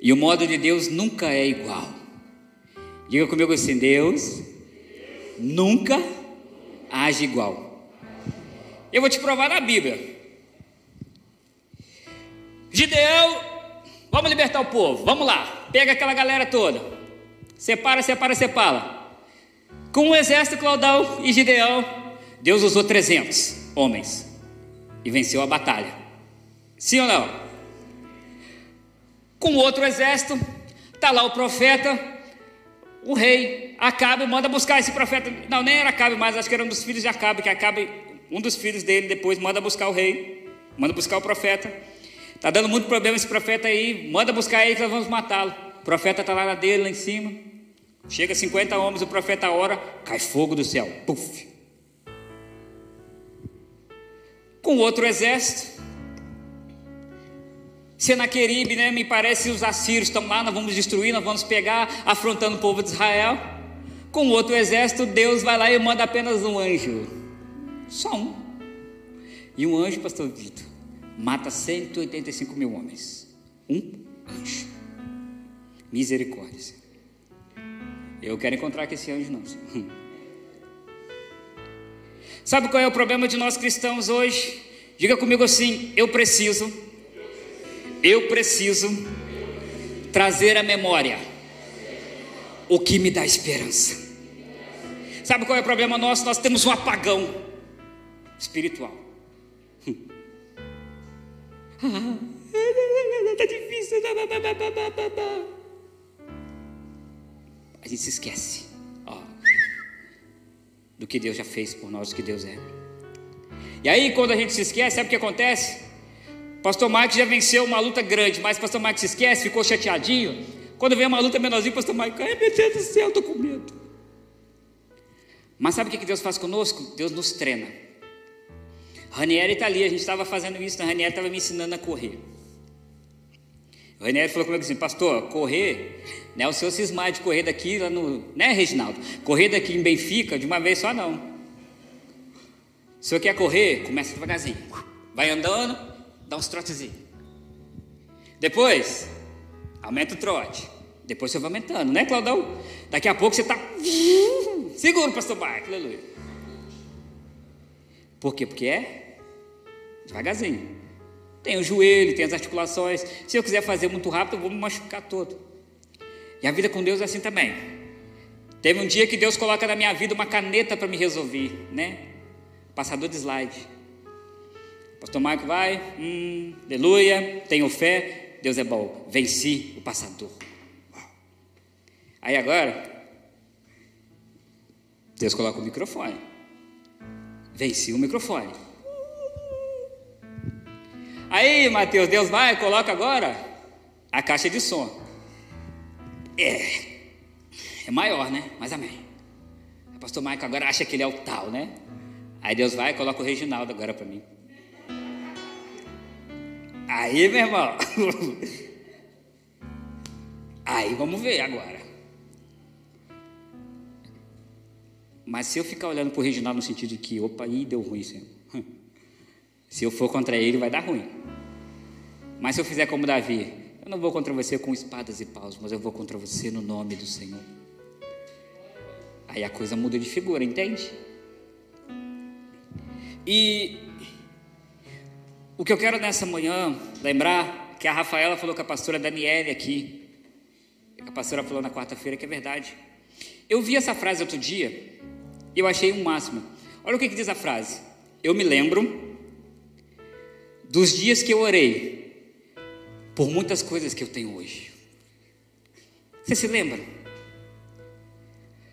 E o modo de Deus nunca é igual. Diga comigo assim: Deus nunca age igual. Eu vou te provar na Bíblia. Gideão, vamos libertar o povo, vamos lá, pega aquela galera toda, separa, separa, separa. Com o exército Claudão e Gideão, Deus usou 300 homens. e venceu a batalha. Sim ou não? Com outro exército, está lá o profeta, o rei, Acabe manda buscar esse profeta. Não, nem era Acabe mais, acho que era um dos filhos de Acabe, que Acabe, um dos filhos dele, depois manda buscar o rei, manda buscar o profeta. Está dando muito problema esse profeta aí, manda buscar ele que nós vamos matá-lo. O profeta está lá na dele, lá em cima. Chega 50 homens, o profeta ora, cai fogo do céu. Puf. Com outro exército, Senaqueribe, né? Me parece os assírios estão lá, nós vamos destruir, nós vamos pegar, afrontando o povo de Israel. Com outro exército, Deus vai lá e manda apenas um anjo. Só um. E um anjo, pastor Vitor, mata 185 mil homens. Um anjo. Misericórdia. Eu quero encontrar com esse anjo, não. Sabe qual é o problema de nós cristãos hoje? Diga comigo assim: eu preciso eu preciso trazer à memória o que me dá esperança. Sabe qual é o problema nosso? Nós temos um apagão espiritual. Está difícil. A gente se esquece ó, do que Deus já fez por nós, do que Deus é. E aí, quando a gente se esquece, sabe o que acontece? Pastor Mike já venceu uma luta grande, mas Pastor Mike se esquece, ficou chateadinho. Quando vem uma luta menorzinha, Pastor Mike, ai meu Deus do céu, estou com medo. Mas sabe o que Deus faz conosco? Deus nos treina. Ranieri está ali, a gente estava fazendo isso, a né? Ranieri estava me ensinando a correr. O Ranieri falou comigo assim, pastor, correr, né, o senhor cismar de correr daqui lá no, né, Reginaldo? Correr daqui em Benfica de uma vez só não. Se senhor quer correr, começa devagarzinho. Vai andando, dá uns trotezinhos. Depois, aumenta o trote. Depois você vai aumentando, né, Claudão? Daqui a pouco você está. Segura, pastor Marco, aleluia. Por quê? Porque é devagarzinho. Tem o joelho, tem as articulações. Se eu quiser fazer muito rápido, eu vou me machucar todo. E a vida com Deus é assim também. Teve um dia que Deus coloca na minha vida uma caneta para me resolver, né? Passador de slide. Pastor Marco vai, hum, aleluia, tenho fé, Deus é bom, venci o passador. Aí agora, Deus coloca o microfone. Venci o microfone. Aí, Mateus, Deus vai, coloca agora a caixa de som. É, é maior, né? Mas amém. O pastor Maico agora acha que ele é o tal, né? Aí Deus vai e coloca o Reginaldo agora para mim. Aí, meu irmão. Aí vamos ver agora. Mas se eu ficar olhando para o Reginaldo no sentido de que, opa, aí deu ruim, Senhor. Se eu for contra ele, vai dar ruim. Mas se eu fizer como Davi, eu não vou contra você com espadas e paus, mas eu vou contra você no nome do Senhor. Aí a coisa muda de figura, entende? E o que eu quero nessa manhã lembrar que a Rafaela falou com a pastora Daniele aqui. A pastora falou na quarta-feira que é verdade. Eu vi essa frase outro dia eu achei um máximo. Olha o que, que diz a frase. Eu me lembro dos dias que eu orei por muitas coisas que eu tenho hoje. Você se lembra?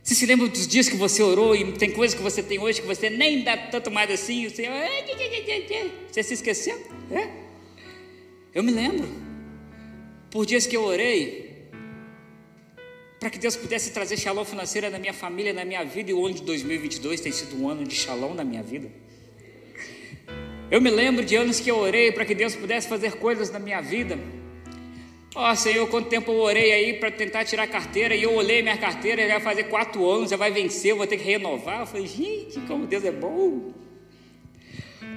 Você se lembra dos dias que você orou e tem coisas que você tem hoje que você nem dá tanto mais assim? Você, você se esqueceu? É? Eu me lembro. Por dias que eu orei, para que Deus pudesse trazer shalom financeira na minha família, na minha vida, e o ano de 2022 tem sido um ano de shalom na minha vida. Eu me lembro de anos que eu orei para que Deus pudesse fazer coisas na minha vida Ó oh, Senhor, quanto tempo eu orei aí para tentar tirar a carteira e eu olhei minha carteira, já vai fazer quatro anos, já vai vencer, eu vou ter que renovar. Eu falei, gente, como Deus é bom.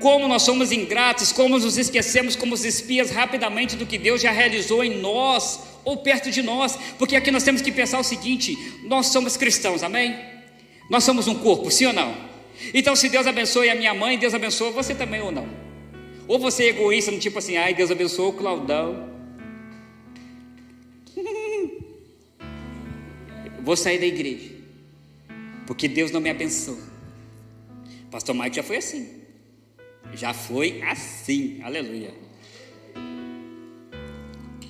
Como nós somos ingratos, como nos esquecemos como os espias rapidamente do que Deus já realizou em nós ou perto de nós, porque aqui nós temos que pensar o seguinte: nós somos cristãos, amém? Nós somos um corpo, sim ou não? Então, se Deus abençoe a minha mãe, Deus abençoa você também ou não? Ou você é egoísta, no tipo assim, ai, Deus abençoou o Claudão, Vou sair da igreja, porque Deus não me abençoa. Pastor Mike já foi assim. Já foi assim, aleluia.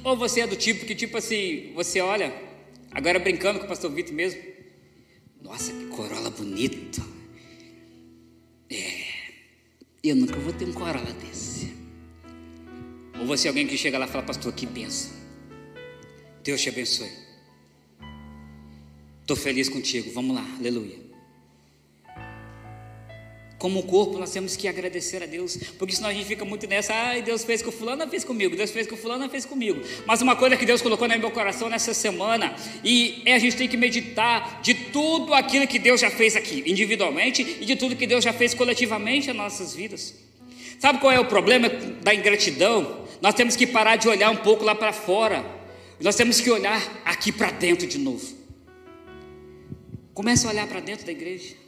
Ou você é do tipo que, tipo assim, você olha, agora brincando com o pastor Vitor mesmo, nossa, que corola bonita. É, eu nunca vou ter um corola desse. Ou você é alguém que chega lá e fala, pastor, que benção. Deus te abençoe. Estou feliz contigo, vamos lá, aleluia. Como corpo, nós temos que agradecer a Deus, porque senão a gente fica muito nessa, ai, Deus fez com fulano, fez comigo, Deus fez com fulano, fez comigo. Mas uma coisa que Deus colocou no meu coração nessa semana, e é a gente tem que meditar de tudo aquilo que Deus já fez aqui, individualmente, e de tudo que Deus já fez coletivamente nas nossas vidas. Sabe qual é o problema da ingratidão? Nós temos que parar de olhar um pouco lá para fora, nós temos que olhar aqui para dentro de novo. Comece a olhar para dentro da igreja.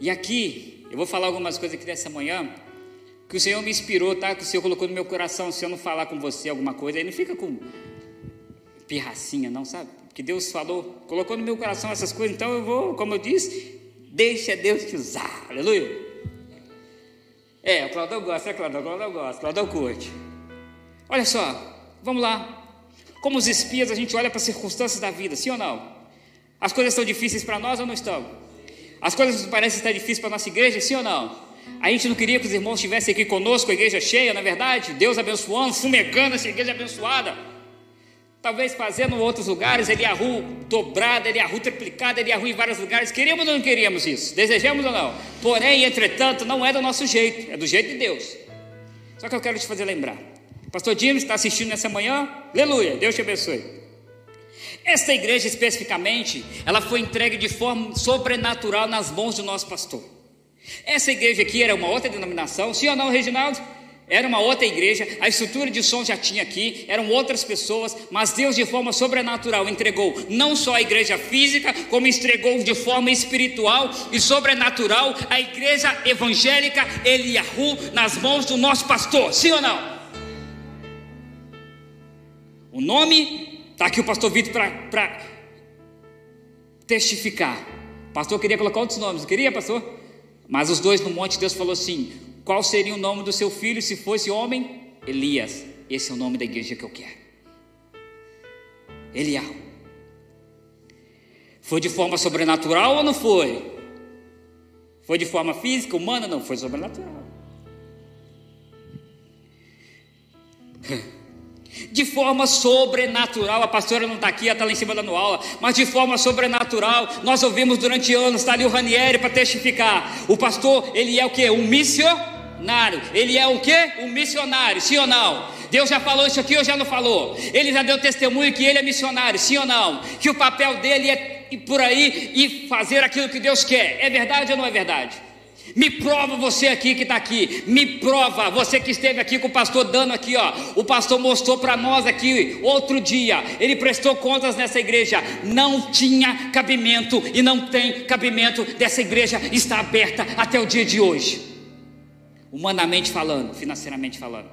E aqui, eu vou falar algumas coisas aqui dessa manhã, que o Senhor me inspirou, tá? Que o Senhor colocou no meu coração, se eu não falar com você alguma coisa, aí não fica com pirracinha, não, sabe? Que Deus falou, colocou no meu coração essas coisas, então eu vou, como eu disse, deixa Deus te usar, aleluia. É, o Claudão gosta, é Claudão, Claudão gosta, Claudão curte. Olha só, vamos lá. Como os espias, a gente olha para as circunstâncias da vida, sim ou não? As coisas estão difíceis para nós ou não estão? As coisas parecem estar difíceis para a nossa igreja, sim ou não? A gente não queria que os irmãos estivessem aqui conosco, a igreja cheia, na é verdade? Deus abençoando, fumegando essa igreja abençoada. Talvez fazendo em outros lugares, Eliahu dobrada, Eliahu triplicada, Eliahu em vários lugares. Queríamos ou não queríamos isso? Desejamos ou não? Porém, entretanto, não é do nosso jeito, é do jeito de Deus. Só que eu quero te fazer lembrar. Pastor James está assistindo nessa manhã? Aleluia, Deus te abençoe. Esta igreja especificamente, ela foi entregue de forma sobrenatural nas mãos do nosso pastor. Essa igreja aqui era uma outra denominação, sim ou não, Reginaldo? Era uma outra igreja, a estrutura de som já tinha aqui, eram outras pessoas, mas Deus de forma sobrenatural entregou não só a igreja física, como entregou de forma espiritual e sobrenatural a igreja evangélica Eliahu nas mãos do nosso pastor, sim ou não? O nome Está aqui o pastor Vitor para testificar. O pastor queria colocar outros nomes, não queria, pastor? Mas os dois no monte, Deus falou assim: qual seria o nome do seu filho se fosse homem? Elias. Esse é o nome da igreja que eu quero. Elial. Foi de forma sobrenatural ou não foi? Foi de forma física, humana? Não, foi sobrenatural. de forma sobrenatural. A pastora não está aqui, ela está lá em cima dando aula, mas de forma sobrenatural, nós ouvimos durante anos, está ali o Ranieri para testificar. O pastor, ele é o que? Um missionário. Ele é o que? Um missionário, sim ou não? Deus já falou isso aqui ou já não falou? Ele já deu testemunho que ele é missionário, sim ou não? Que o papel dele é ir por aí e fazer aquilo que Deus quer. É verdade ou não é verdade? Me prova você aqui que está aqui. Me prova você que esteve aqui com o pastor dando aqui, ó. O pastor mostrou para nós aqui outro dia. Ele prestou contas nessa igreja. Não tinha cabimento e não tem cabimento dessa igreja estar aberta até o dia de hoje. Humanamente falando, financeiramente falando.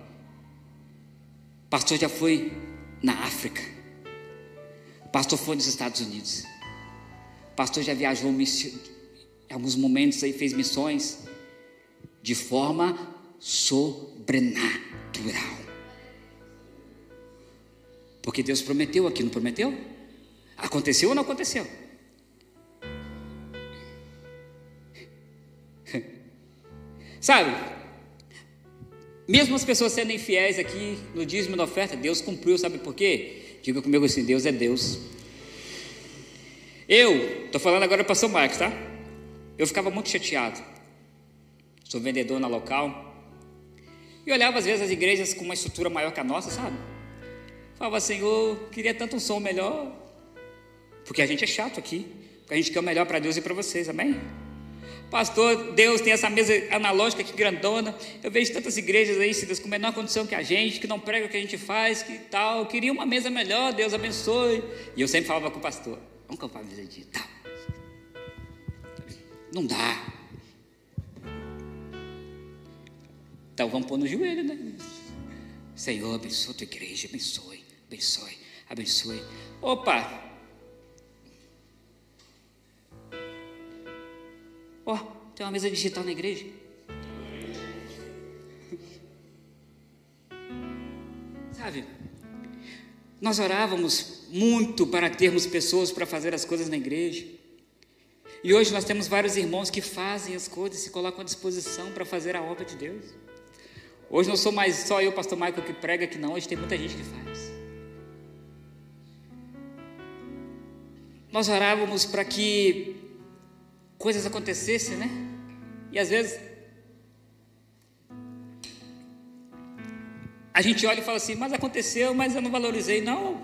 O pastor já foi na África. O pastor foi nos Estados Unidos. O pastor já viajou em alguns momentos aí fez missões de forma sobrenatural. Porque Deus prometeu aqui, não prometeu? Aconteceu ou não aconteceu? Sabe? Mesmo as pessoas sendo infiéis aqui no dízimo da oferta, Deus cumpriu, sabe por quê? Diga comigo assim: Deus é Deus. Eu, estou falando agora para São Marcos, tá? Eu ficava muito chateado. Sou vendedor na local. E olhava às vezes as igrejas com uma estrutura maior que a nossa, sabe? Falava, Senhor, queria tanto um som melhor. Porque a gente é chato aqui. Porque a gente quer o melhor para Deus e para vocês, amém? Pastor, Deus tem essa mesa analógica aqui grandona. Eu vejo tantas igrejas aí, Cidas, com menor condição que a gente, que não prega o que a gente faz, que tal. Eu queria uma mesa melhor, Deus abençoe. E eu sempre falava com o pastor: vamos comprar uma mesa de tal. Não dá. Então vamos pôr no joelho, né? Senhor, abençoa a tua igreja, abençoe, abençoe, abençoe. Opa! Ó, oh, tem uma mesa digital na igreja. Sabe? Nós orávamos muito para termos pessoas para fazer as coisas na igreja. E hoje nós temos vários irmãos que fazem as coisas, se colocam à disposição para fazer a obra de Deus. Hoje não sou mais só eu, pastor Michael, que prega aqui, não. Hoje tem muita gente que faz. Nós orávamos para que coisas acontecessem, né? E às vezes a gente olha e fala assim, mas aconteceu, mas eu não valorizei. Não,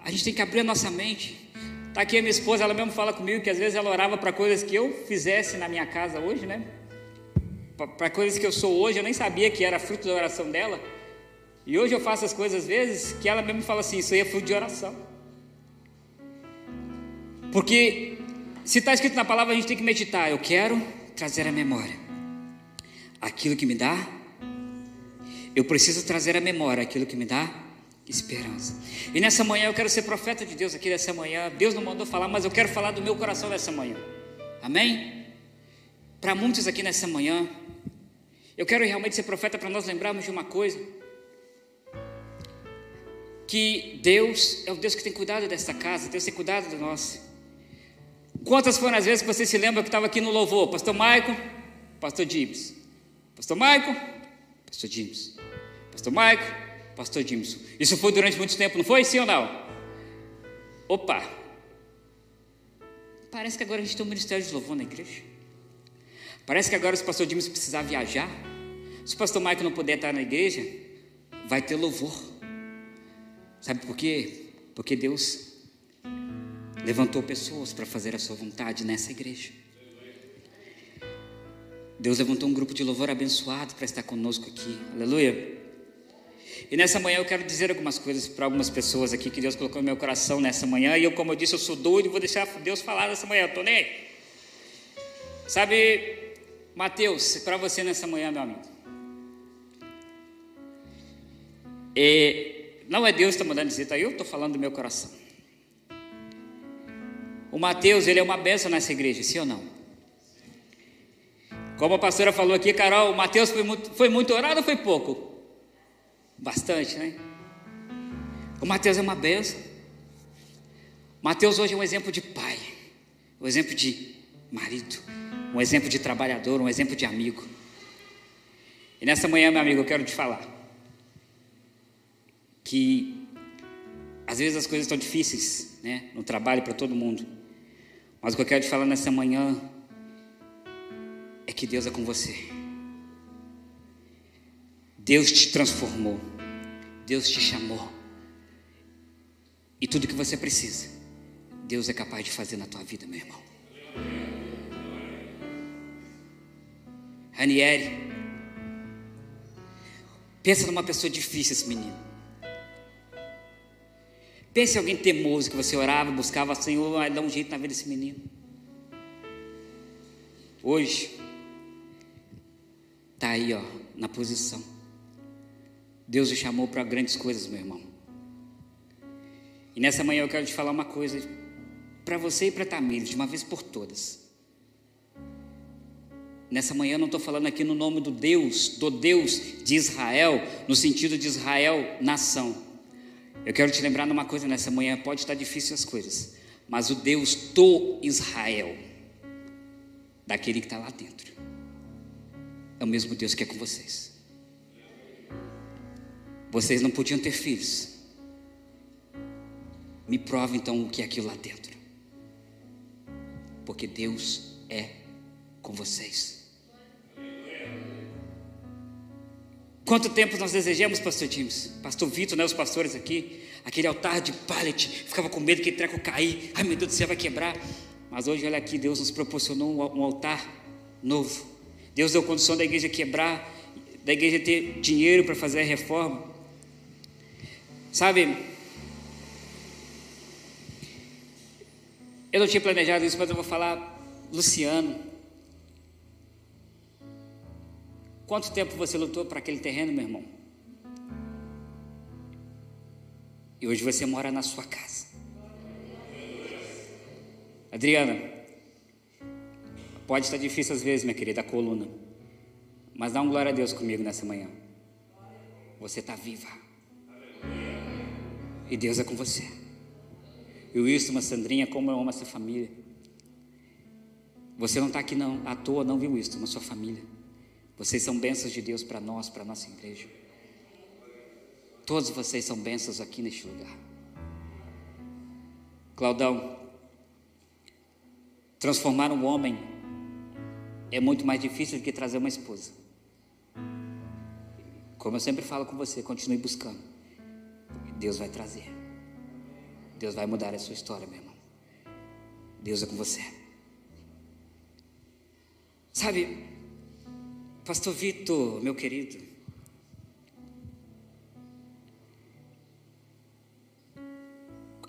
a gente tem que abrir a nossa mente. Está aqui a minha esposa, ela mesmo fala comigo que às vezes ela orava para coisas que eu fizesse na minha casa hoje, né? Para coisas que eu sou hoje, eu nem sabia que era fruto da oração dela. E hoje eu faço as coisas às vezes que ela mesmo fala assim, isso aí é fruto de oração. Porque se está escrito na palavra, a gente tem que meditar. Eu quero trazer à memória aquilo que me dá eu preciso trazer à memória aquilo que me dá esperança. E nessa manhã eu quero ser profeta de Deus aqui nessa manhã. Deus não mandou falar, mas eu quero falar do meu coração nessa manhã. Amém? Para muitos aqui nessa manhã, eu quero realmente ser profeta para nós lembrarmos de uma coisa: que Deus é o Deus que tem cuidado desta casa, Deus tem cuidado de nós. Quantas foram as vezes que você se lembra que estava aqui no louvor? Pastor Michael, Pastor James. Pastor Michael, Pastor James. Pastor Maico, Pastor Jimson. Isso foi durante muito tempo, não foi? Sim ou não? Opa! Parece que agora a gente tem um ministério de louvor na igreja. Parece que agora se o pastor Jimson precisar viajar, se o pastor Maico não puder estar na igreja, vai ter louvor. Sabe por quê? Porque Deus levantou pessoas para fazer a sua vontade nessa igreja. Deus levantou um grupo de louvor abençoado para estar conosco aqui. Aleluia. E nessa manhã eu quero dizer algumas coisas para algumas pessoas aqui que Deus colocou no meu coração nessa manhã. E eu, como eu disse, eu sou doido vou deixar Deus falar nessa manhã. Estou nem aí. Sabe, Mateus, para você nessa manhã, meu amigo. E não é Deus que está mandando dizer, tá? Eu estou falando do meu coração. O Mateus, ele é uma bênção nessa igreja, sim ou não? Como a pastora falou aqui, Carol, o Mateus foi muito, foi muito orado ou foi pouco? Bastante, né? O Mateus é uma benção. Mateus hoje é um exemplo de pai, um exemplo de marido, um exemplo de trabalhador, um exemplo de amigo. E nessa manhã, meu amigo, eu quero te falar que às vezes as coisas estão difíceis, né, no trabalho para todo mundo. Mas o que eu quero te falar nessa manhã é que Deus é com você. Deus te transformou. Deus te chamou. E tudo que você precisa, Deus é capaz de fazer na tua vida, meu irmão. Ranieri, pensa numa pessoa difícil esse menino. Pense em alguém teimoso que você orava, buscava, Senhor, vai dar um jeito na vida desse menino. Hoje, está aí, ó, na posição. Deus o chamou para grandes coisas, meu irmão. E nessa manhã eu quero te falar uma coisa para você e para Tamires, de uma vez por todas. Nessa manhã eu não estou falando aqui no nome do Deus, do Deus de Israel, no sentido de Israel, nação. Eu quero te lembrar de uma coisa nessa manhã, pode estar difícil as coisas, mas o Deus do Israel, daquele que está lá dentro, é o mesmo Deus que é com vocês. Vocês não podiam ter filhos. Me prove então o que é aquilo lá dentro. Porque Deus é com vocês. Quanto tempo nós desejamos, pastor James? Pastor Vitor, né, os pastores aqui, aquele altar de pallet, ficava com medo que o treco cair. Ai meu Deus do céu, vai quebrar. Mas hoje, olha aqui, Deus nos proporcionou um altar novo. Deus deu condição da igreja quebrar, da igreja ter dinheiro para fazer a reforma. Sabe, eu não tinha planejado isso, mas eu vou falar, Luciano. Quanto tempo você lutou para aquele terreno, meu irmão? E hoje você mora na sua casa. Adriana, pode estar difícil às vezes, minha querida, a coluna. Mas dá um glória a Deus comigo nessa manhã. Você está viva. E Deus é com você. E o Wilson, uma Sandrinha, como eu amo essa família. Você não está aqui não, à toa, não, viu, Wilson, na sua família. Vocês são bênçãos de Deus para nós, para a nossa igreja. Todos vocês são bênçãos aqui neste lugar. Claudão, transformar um homem é muito mais difícil do que trazer uma esposa. Como eu sempre falo com você, continue buscando. Deus vai trazer. Deus vai mudar a sua história, meu irmão. Deus é com você. Sabe, Pastor Vitor, meu querido,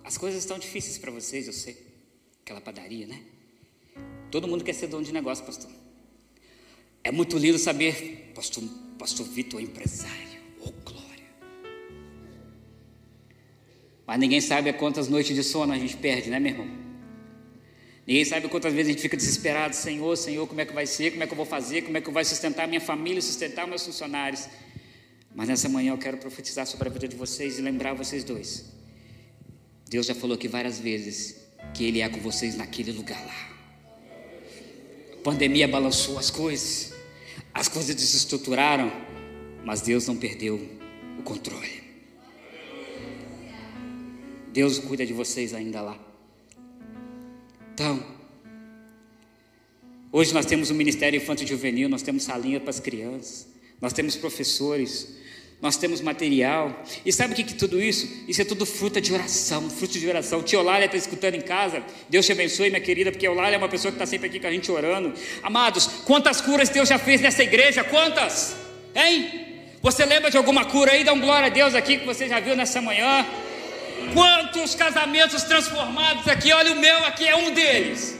as coisas estão difíceis para vocês, eu sei. Aquela padaria, né? Todo mundo quer ser dono de negócio, pastor. É muito lindo saber, pastor, pastor Vitor é empresário. Mas ninguém sabe quantas noites de sono a gente perde, né, meu irmão? Ninguém sabe quantas vezes a gente fica desesperado, Senhor, Senhor, como é que vai ser, como é que eu vou fazer, como é que eu vou sustentar minha família, sustentar meus funcionários. Mas nessa manhã eu quero profetizar sobre a vida de vocês e lembrar vocês dois. Deus já falou aqui várias vezes que Ele é com vocês naquele lugar lá. A pandemia balançou as coisas. As coisas desestruturaram, mas Deus não perdeu o controle. Deus cuida de vocês ainda lá. Então, hoje nós temos o Ministério Infantil Juvenil, nós temos salinha para as crianças, nós temos professores, nós temos material. E sabe o que, que tudo isso? Isso é tudo fruta de oração, fruto de oração. Tia Olália está escutando em casa. Deus te abençoe, minha querida, porque Olália é uma pessoa que está sempre aqui com a gente orando. Amados, quantas curas Deus já fez nessa igreja? Quantas? Hein? Você lembra de alguma cura aí? Dá um glória a Deus aqui que você já viu nessa manhã. Quantos casamentos transformados aqui? Olha o meu aqui, é um deles.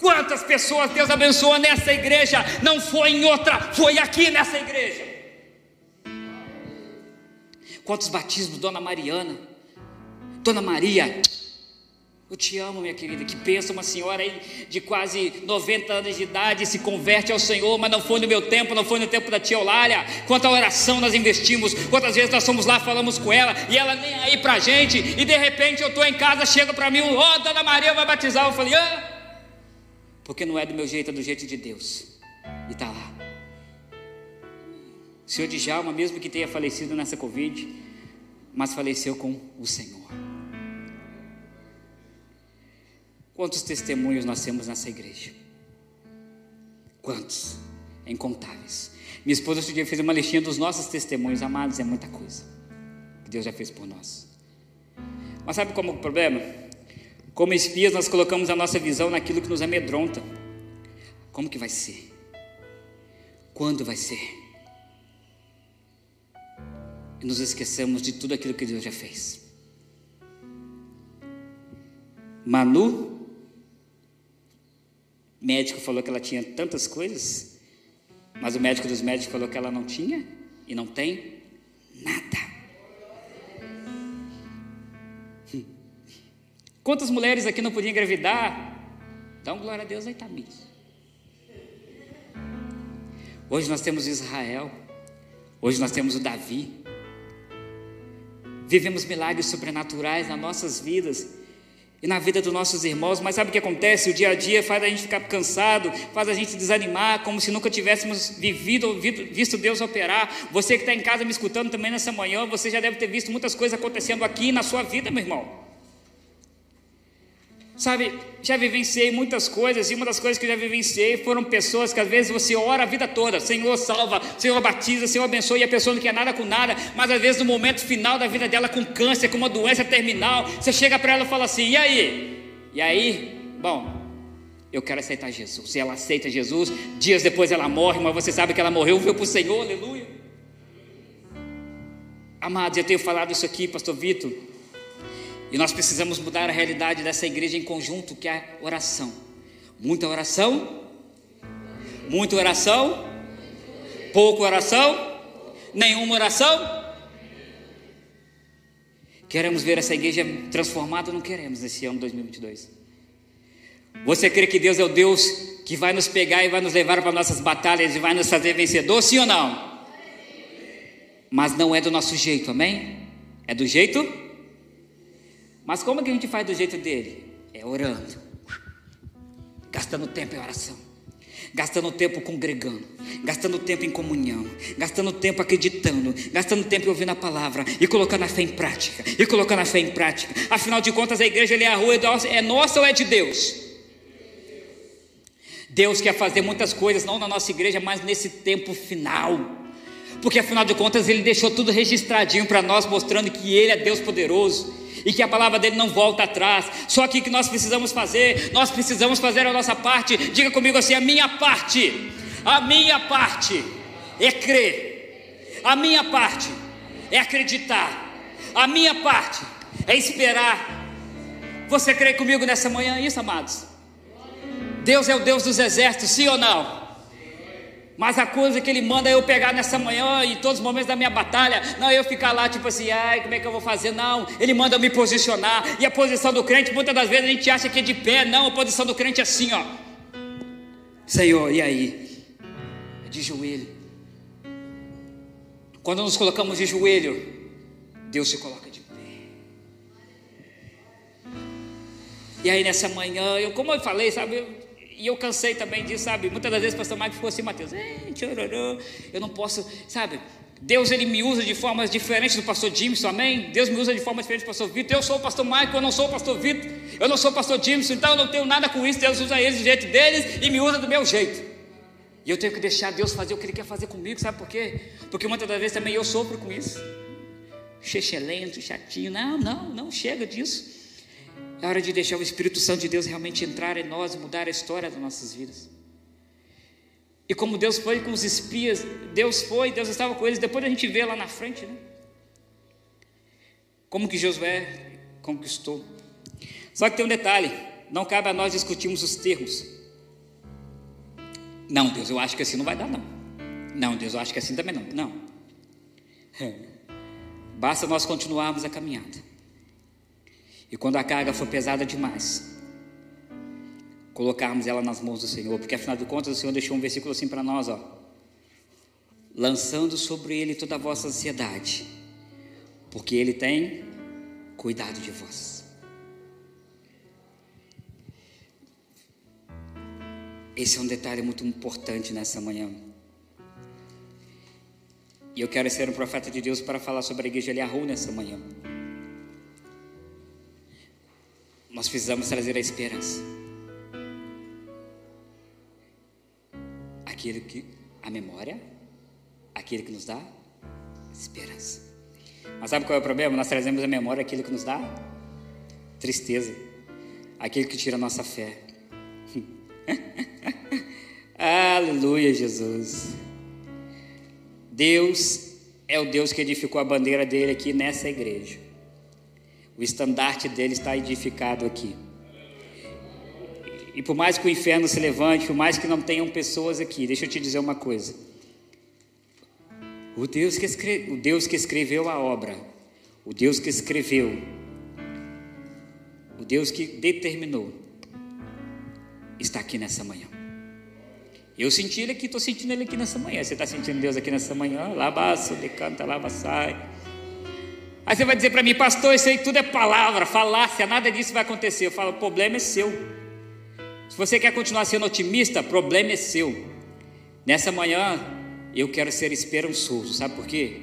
Quantas pessoas Deus abençoou nessa igreja? Não foi em outra, foi aqui nessa igreja. Quantos batismos, Dona Mariana? Dona Maria, eu te amo, minha querida. Que pensa uma senhora aí de quase 90 anos de idade se converte ao Senhor, mas não foi no meu tempo, não foi no tempo da tia Eulália. Quanta oração nós investimos, quantas vezes nós fomos lá, falamos com ela e ela nem aí pra gente. E de repente eu estou em casa, chega para mim, ó, oh, Dona Maria vai batizar. Eu falei, ah, porque não é do meu jeito, é do jeito de Deus. E está lá. O senhor Djalma, mesmo que tenha falecido nessa Covid, mas faleceu com o Senhor. Quantos testemunhos nós temos nessa igreja? Quantos? Incontáveis. Minha esposa outro dia fez uma listinha dos nossos testemunhos, amados, é muita coisa que Deus já fez por nós. Mas sabe como é o problema? Como espias, nós colocamos a nossa visão naquilo que nos amedronta. Como que vai ser? Quando vai ser? e nos esquecemos de tudo aquilo que Deus já fez. Manu, médico falou que ela tinha tantas coisas, mas o médico dos médicos falou que ela não tinha e não tem nada. Quantas mulheres aqui não podiam engravidar? Então, glória a Deus, aí está Hoje nós temos Israel, hoje nós temos o Davi, Vivemos milagres sobrenaturais nas nossas vidas e na vida dos nossos irmãos, mas sabe o que acontece? O dia a dia faz a gente ficar cansado, faz a gente desanimar, como se nunca tivéssemos vivido, visto Deus operar. Você que está em casa me escutando também nessa manhã, você já deve ter visto muitas coisas acontecendo aqui na sua vida, meu irmão. Sabe, já vivenciei muitas coisas, e uma das coisas que já vivenciei foram pessoas que às vezes você ora a vida toda, Senhor salva, Senhor batiza, Senhor abençoa, e a pessoa não quer nada com nada, mas às vezes no momento final da vida dela, com câncer, com uma doença terminal, você chega para ela e fala assim: e aí? E aí, bom, eu quero aceitar Jesus. E ela aceita Jesus, dias depois ela morre, mas você sabe que ela morreu, veio para o Senhor, aleluia. Amados, eu tenho falado isso aqui, Pastor Vitor e nós precisamos mudar a realidade dessa igreja em conjunto, que é oração. Muita oração? Muita oração? Pouca oração? Nenhuma oração? Queremos ver essa igreja transformada ou não queremos nesse ano 2022? Você crê que Deus é o Deus que vai nos pegar e vai nos levar para nossas batalhas e vai nos fazer vencedor, sim ou não? Mas não é do nosso jeito, amém? É do jeito? Mas como é que a gente faz do jeito dele? É orando, gastando tempo em oração, gastando tempo congregando, gastando tempo em comunhão, gastando tempo acreditando, gastando tempo ouvindo a palavra e colocando a fé em prática, e colocando a fé em prática. Afinal de contas, a igreja é a rua, é nossa ou é de Deus? Deus quer fazer muitas coisas, não na nossa igreja, mas nesse tempo final. Porque afinal de contas, Ele deixou tudo registradinho para nós, mostrando que Ele é Deus poderoso e que a palavra dele não volta atrás. Só que o que nós precisamos fazer, nós precisamos fazer a nossa parte. Diga comigo assim: a minha parte, a minha parte é crer, a minha parte é acreditar, a minha parte é esperar. Você crê comigo nessa manhã, isso, amados? Deus é o Deus dos exércitos, sim ou não? Mas a coisa que ele manda é eu pegar nessa manhã e todos os momentos da minha batalha, não eu ficar lá tipo assim, ai, como é que eu vou fazer? Não, ele manda eu me posicionar. E a posição do crente, muitas das vezes a gente acha que é de pé, não, a posição do crente é assim, ó. Senhor, e aí? É de joelho. Quando nos colocamos de joelho, Deus se coloca de pé. E aí nessa manhã, eu, como eu falei, sabe, e eu cansei também disso, sabe? Muitas das vezes o pastor Mike ficou assim, Mateus, eu não posso, sabe? Deus ele me usa de formas diferentes do pastor Jimson, amém? Deus me usa de formas diferentes do pastor Vitor. Eu sou o pastor Mike, eu não sou o pastor Vitor, eu não sou o pastor Jimson, então eu não tenho nada com isso. Deus usa eles do jeito deles e me usa do meu jeito. E eu tenho que deixar Deus fazer o que Ele quer fazer comigo, sabe por quê? Porque muitas das vezes também eu sofro com isso. Chechelento, chatinho. Não, não, não chega disso. É hora de deixar o Espírito Santo de Deus realmente entrar em nós e mudar a história das nossas vidas. E como Deus foi com os espias, Deus foi, Deus estava com eles, depois a gente vê lá na frente, né? Como que Josué conquistou. Só que tem um detalhe: não cabe a nós discutirmos os termos. Não, Deus, eu acho que assim não vai dar, não. Não, Deus, eu acho que assim também não. Não. Basta nós continuarmos a caminhada. E quando a carga for pesada demais, colocarmos ela nas mãos do Senhor, porque afinal de contas o Senhor deixou um versículo assim para nós, ó. Lançando sobre ele toda a vossa ansiedade, porque ele tem cuidado de vós. Esse é um detalhe muito importante nessa manhã. E eu quero ser um profeta de Deus para falar sobre a igreja Eliahu nessa manhã. Nós precisamos trazer a esperança. Aquilo que, a memória, aquilo que nos dá esperança. Mas sabe qual é o problema? Nós trazemos a memória aquilo que nos dá tristeza, aquilo que tira a nossa fé. Aleluia, Jesus. Deus é o Deus que edificou a bandeira dele aqui nessa igreja. O estandarte dele está edificado aqui. E por mais que o inferno se levante, por mais que não tenham pessoas aqui, deixa eu te dizer uma coisa. O Deus que, o Deus que escreveu a obra, o Deus que escreveu, o Deus que determinou, está aqui nessa manhã. Eu senti ele aqui, estou sentindo ele aqui nessa manhã. Você está sentindo Deus aqui nessa manhã? Labaço, decanta, lava, sai. Aí você vai dizer para mim, pastor, isso aí tudo é palavra, falácia, nada disso vai acontecer. Eu falo, o problema é seu. Se você quer continuar sendo otimista, o problema é seu. Nessa manhã, eu quero ser esperançoso. Sabe por quê?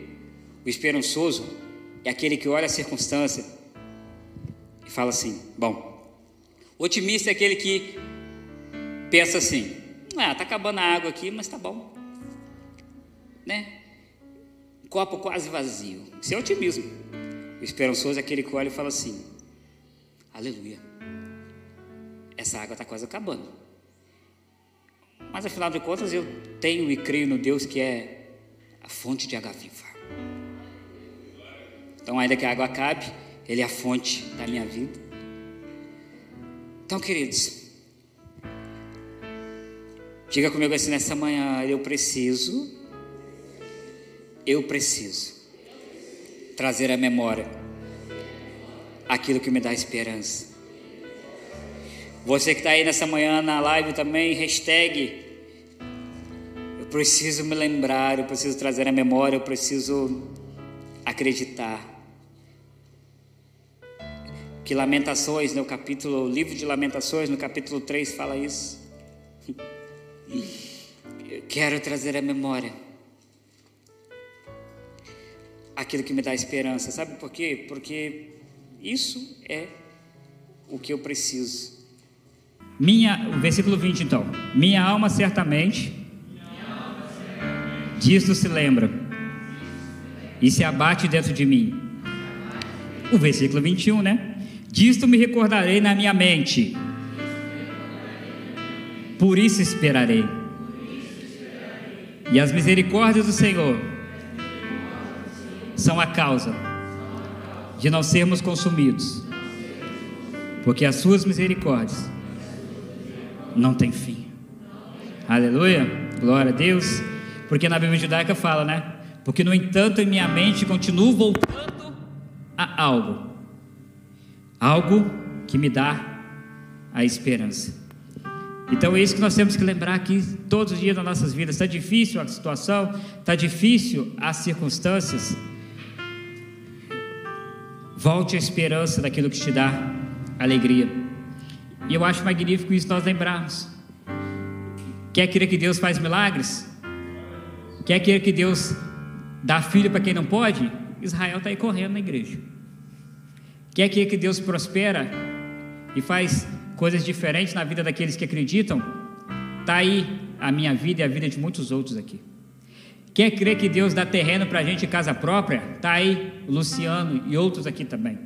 O esperançoso é aquele que olha a circunstância e fala assim: bom, otimista é aquele que pensa assim: ah, tá acabando a água aqui, mas tá bom, né? Copo quase vazio. Isso é otimismo. O esperançoso é aquele que olha e fala assim: Aleluia, essa água está quase acabando. Mas afinal de contas, eu tenho e creio no Deus que é a fonte de água viva. Então, ainda que a água acabe, Ele é a fonte da minha vida. Então, queridos, diga comigo assim nessa manhã: eu preciso eu preciso trazer à memória aquilo que me dá esperança. Você que está aí nessa manhã na live também, hashtag. Eu preciso me lembrar, eu preciso trazer à memória, eu preciso acreditar Que Lamentações, no capítulo, o livro de Lamentações, no capítulo 3, fala isso. Eu quero trazer à memória aquilo que me dá esperança. Sabe por quê? Porque isso é o que eu preciso. Minha, o versículo 20 então. Minha alma certamente, disso se lembra e se abate dentro de mim. O versículo 21, né? Disto me recordarei na minha mente. Por isso esperarei. E as misericórdias do Senhor são a causa de não sermos consumidos, porque as suas misericórdias não têm fim. Aleluia, glória a Deus, porque na Bíblia judaica fala, né? Porque no entanto em minha mente continuo voltando a algo, algo que me dá a esperança. Então é isso que nós temos que lembrar aqui todos os dias das nossas vidas. Está difícil a situação, está difícil as circunstâncias. Volte a esperança daquilo que te dá alegria. E eu acho magnífico isso nós lembrarmos. Quer querer que Deus faz milagres? Quer querer que Deus dá filho para quem não pode? Israel está aí correndo na igreja. Quer querer que Deus prospera e faz coisas diferentes na vida daqueles que acreditam? Está aí a minha vida e a vida de muitos outros aqui. Quer crer que Deus dá terreno para a gente casa própria? Está aí Luciano e outros aqui também.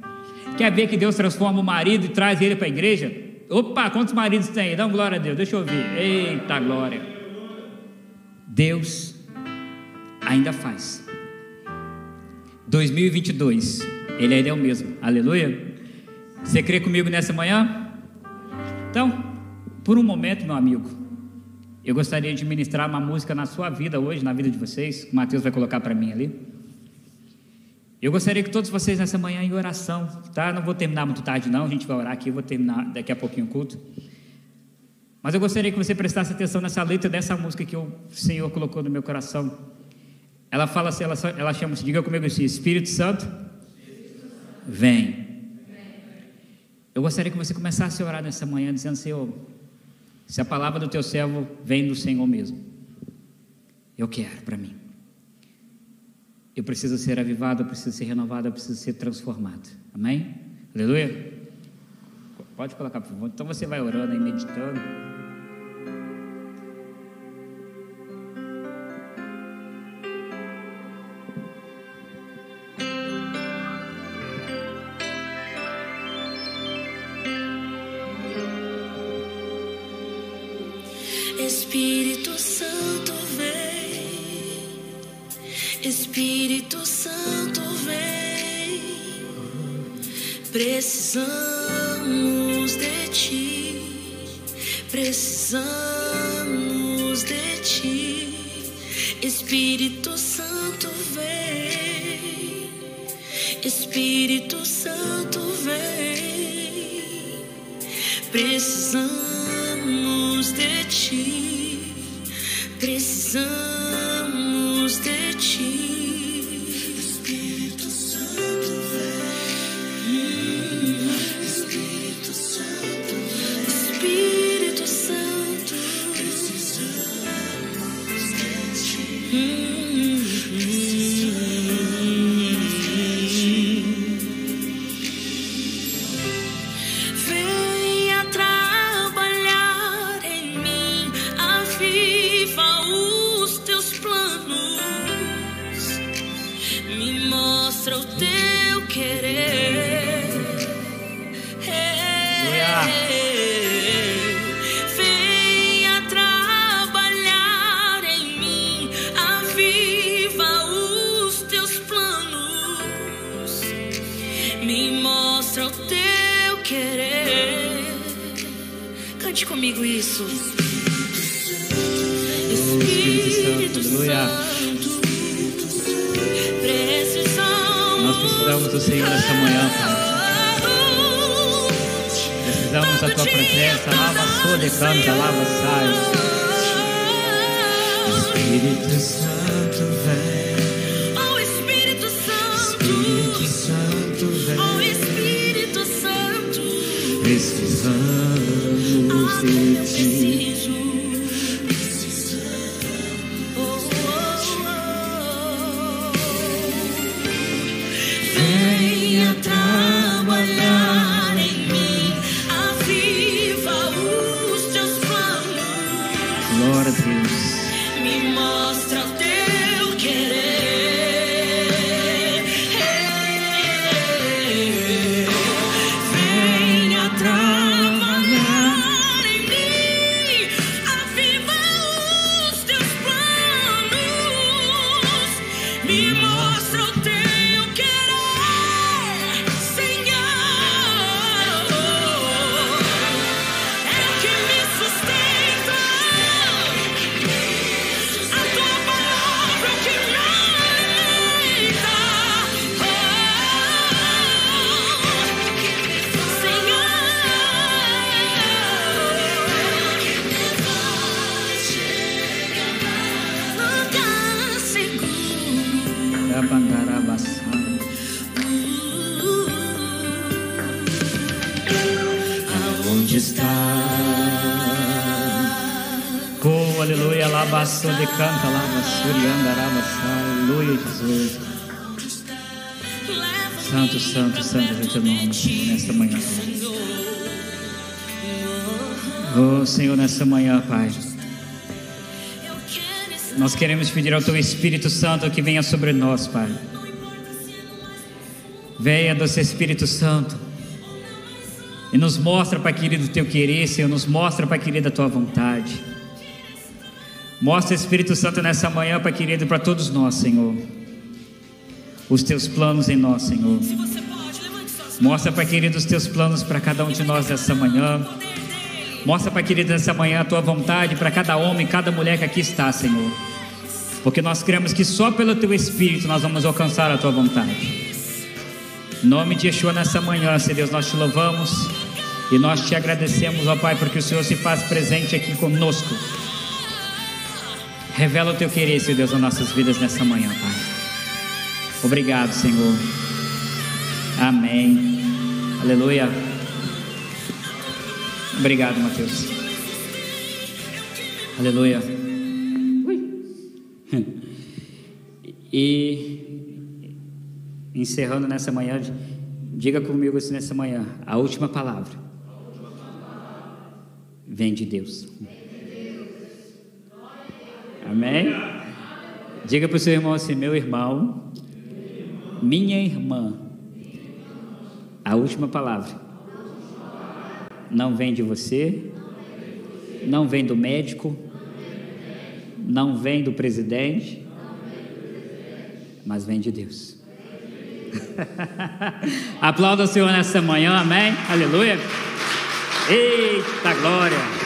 Quer ver que Deus transforma o marido e traz ele para a igreja? Opa, quantos maridos tem? Dá uma glória a Deus, deixa eu ouvir. Eita glória. Deus ainda faz. 2022, Ele ainda é o mesmo. Aleluia. Você crê comigo nessa manhã? Então, por um momento, meu amigo, eu gostaria de ministrar uma música na sua vida hoje, na vida de vocês, o Mateus vai colocar para mim ali. Eu gostaria que todos vocês nessa manhã em oração, tá? Não vou terminar muito tarde não, a gente vai orar aqui, vou terminar daqui a pouquinho o culto. Mas eu gostaria que você prestasse atenção nessa letra dessa música que o Senhor colocou no meu coração. Ela fala assim, ela, ela chama-se, diga comigo assim, Espírito Santo, vem. Eu gostaria que você começasse a orar nessa manhã, dizendo, Senhor, se a palavra do teu servo vem do Senhor mesmo, eu quero para mim. Eu preciso ser avivado, eu preciso ser renovado, eu preciso ser transformado. Amém? Aleluia? Pode colocar, por favor. Então você vai orando e meditando. Precisamos de ti, precisamos mostra o teu querer. Cante comigo isso. Espírito Santo, aleluia. Nós precisamos do Senhor nessa manhã, Pai. Precisamos da tua presença. Lava sole, canta, lava sai. Espírito Santo vem. Precisamos de ti. Nós queremos pedir ao Teu Espírito Santo que venha sobre nós, Pai. Venha, doce Espírito Santo. E nos mostra, Pai querido, o Teu querer, Senhor. Nos mostra, Pai querido, a Tua vontade. Mostra, Espírito Santo, nessa manhã, Pai querido, para todos nós, Senhor. Os Teus planos em nós, Senhor. Mostra, Pai querido, os Teus planos para cada um de nós nessa manhã. Mostra, Pai querido, nessa manhã a tua vontade para cada homem, cada mulher que aqui está, Senhor. Porque nós cremos que só pelo teu Espírito nós vamos alcançar a tua vontade. Em nome de Yeshua, nessa manhã, Senhor Deus, nós te louvamos e nós te agradecemos, ó Pai, porque o Senhor se faz presente aqui conosco. Revela o teu querer, Senhor Deus, nas nossas vidas nessa manhã, Pai. Obrigado, Senhor. Amém. Aleluia. Obrigado, Mateus. Aleluia. E encerrando nessa manhã, diga comigo assim nessa manhã, a última palavra vem de Deus. Amém? Diga para o seu irmão assim, meu irmão, minha irmã, a última palavra não vem de você, não vem do médico, não vem do presidente, mas vem de Deus. Aplauda o Senhor nessa manhã, amém? Aleluia. Eita glória!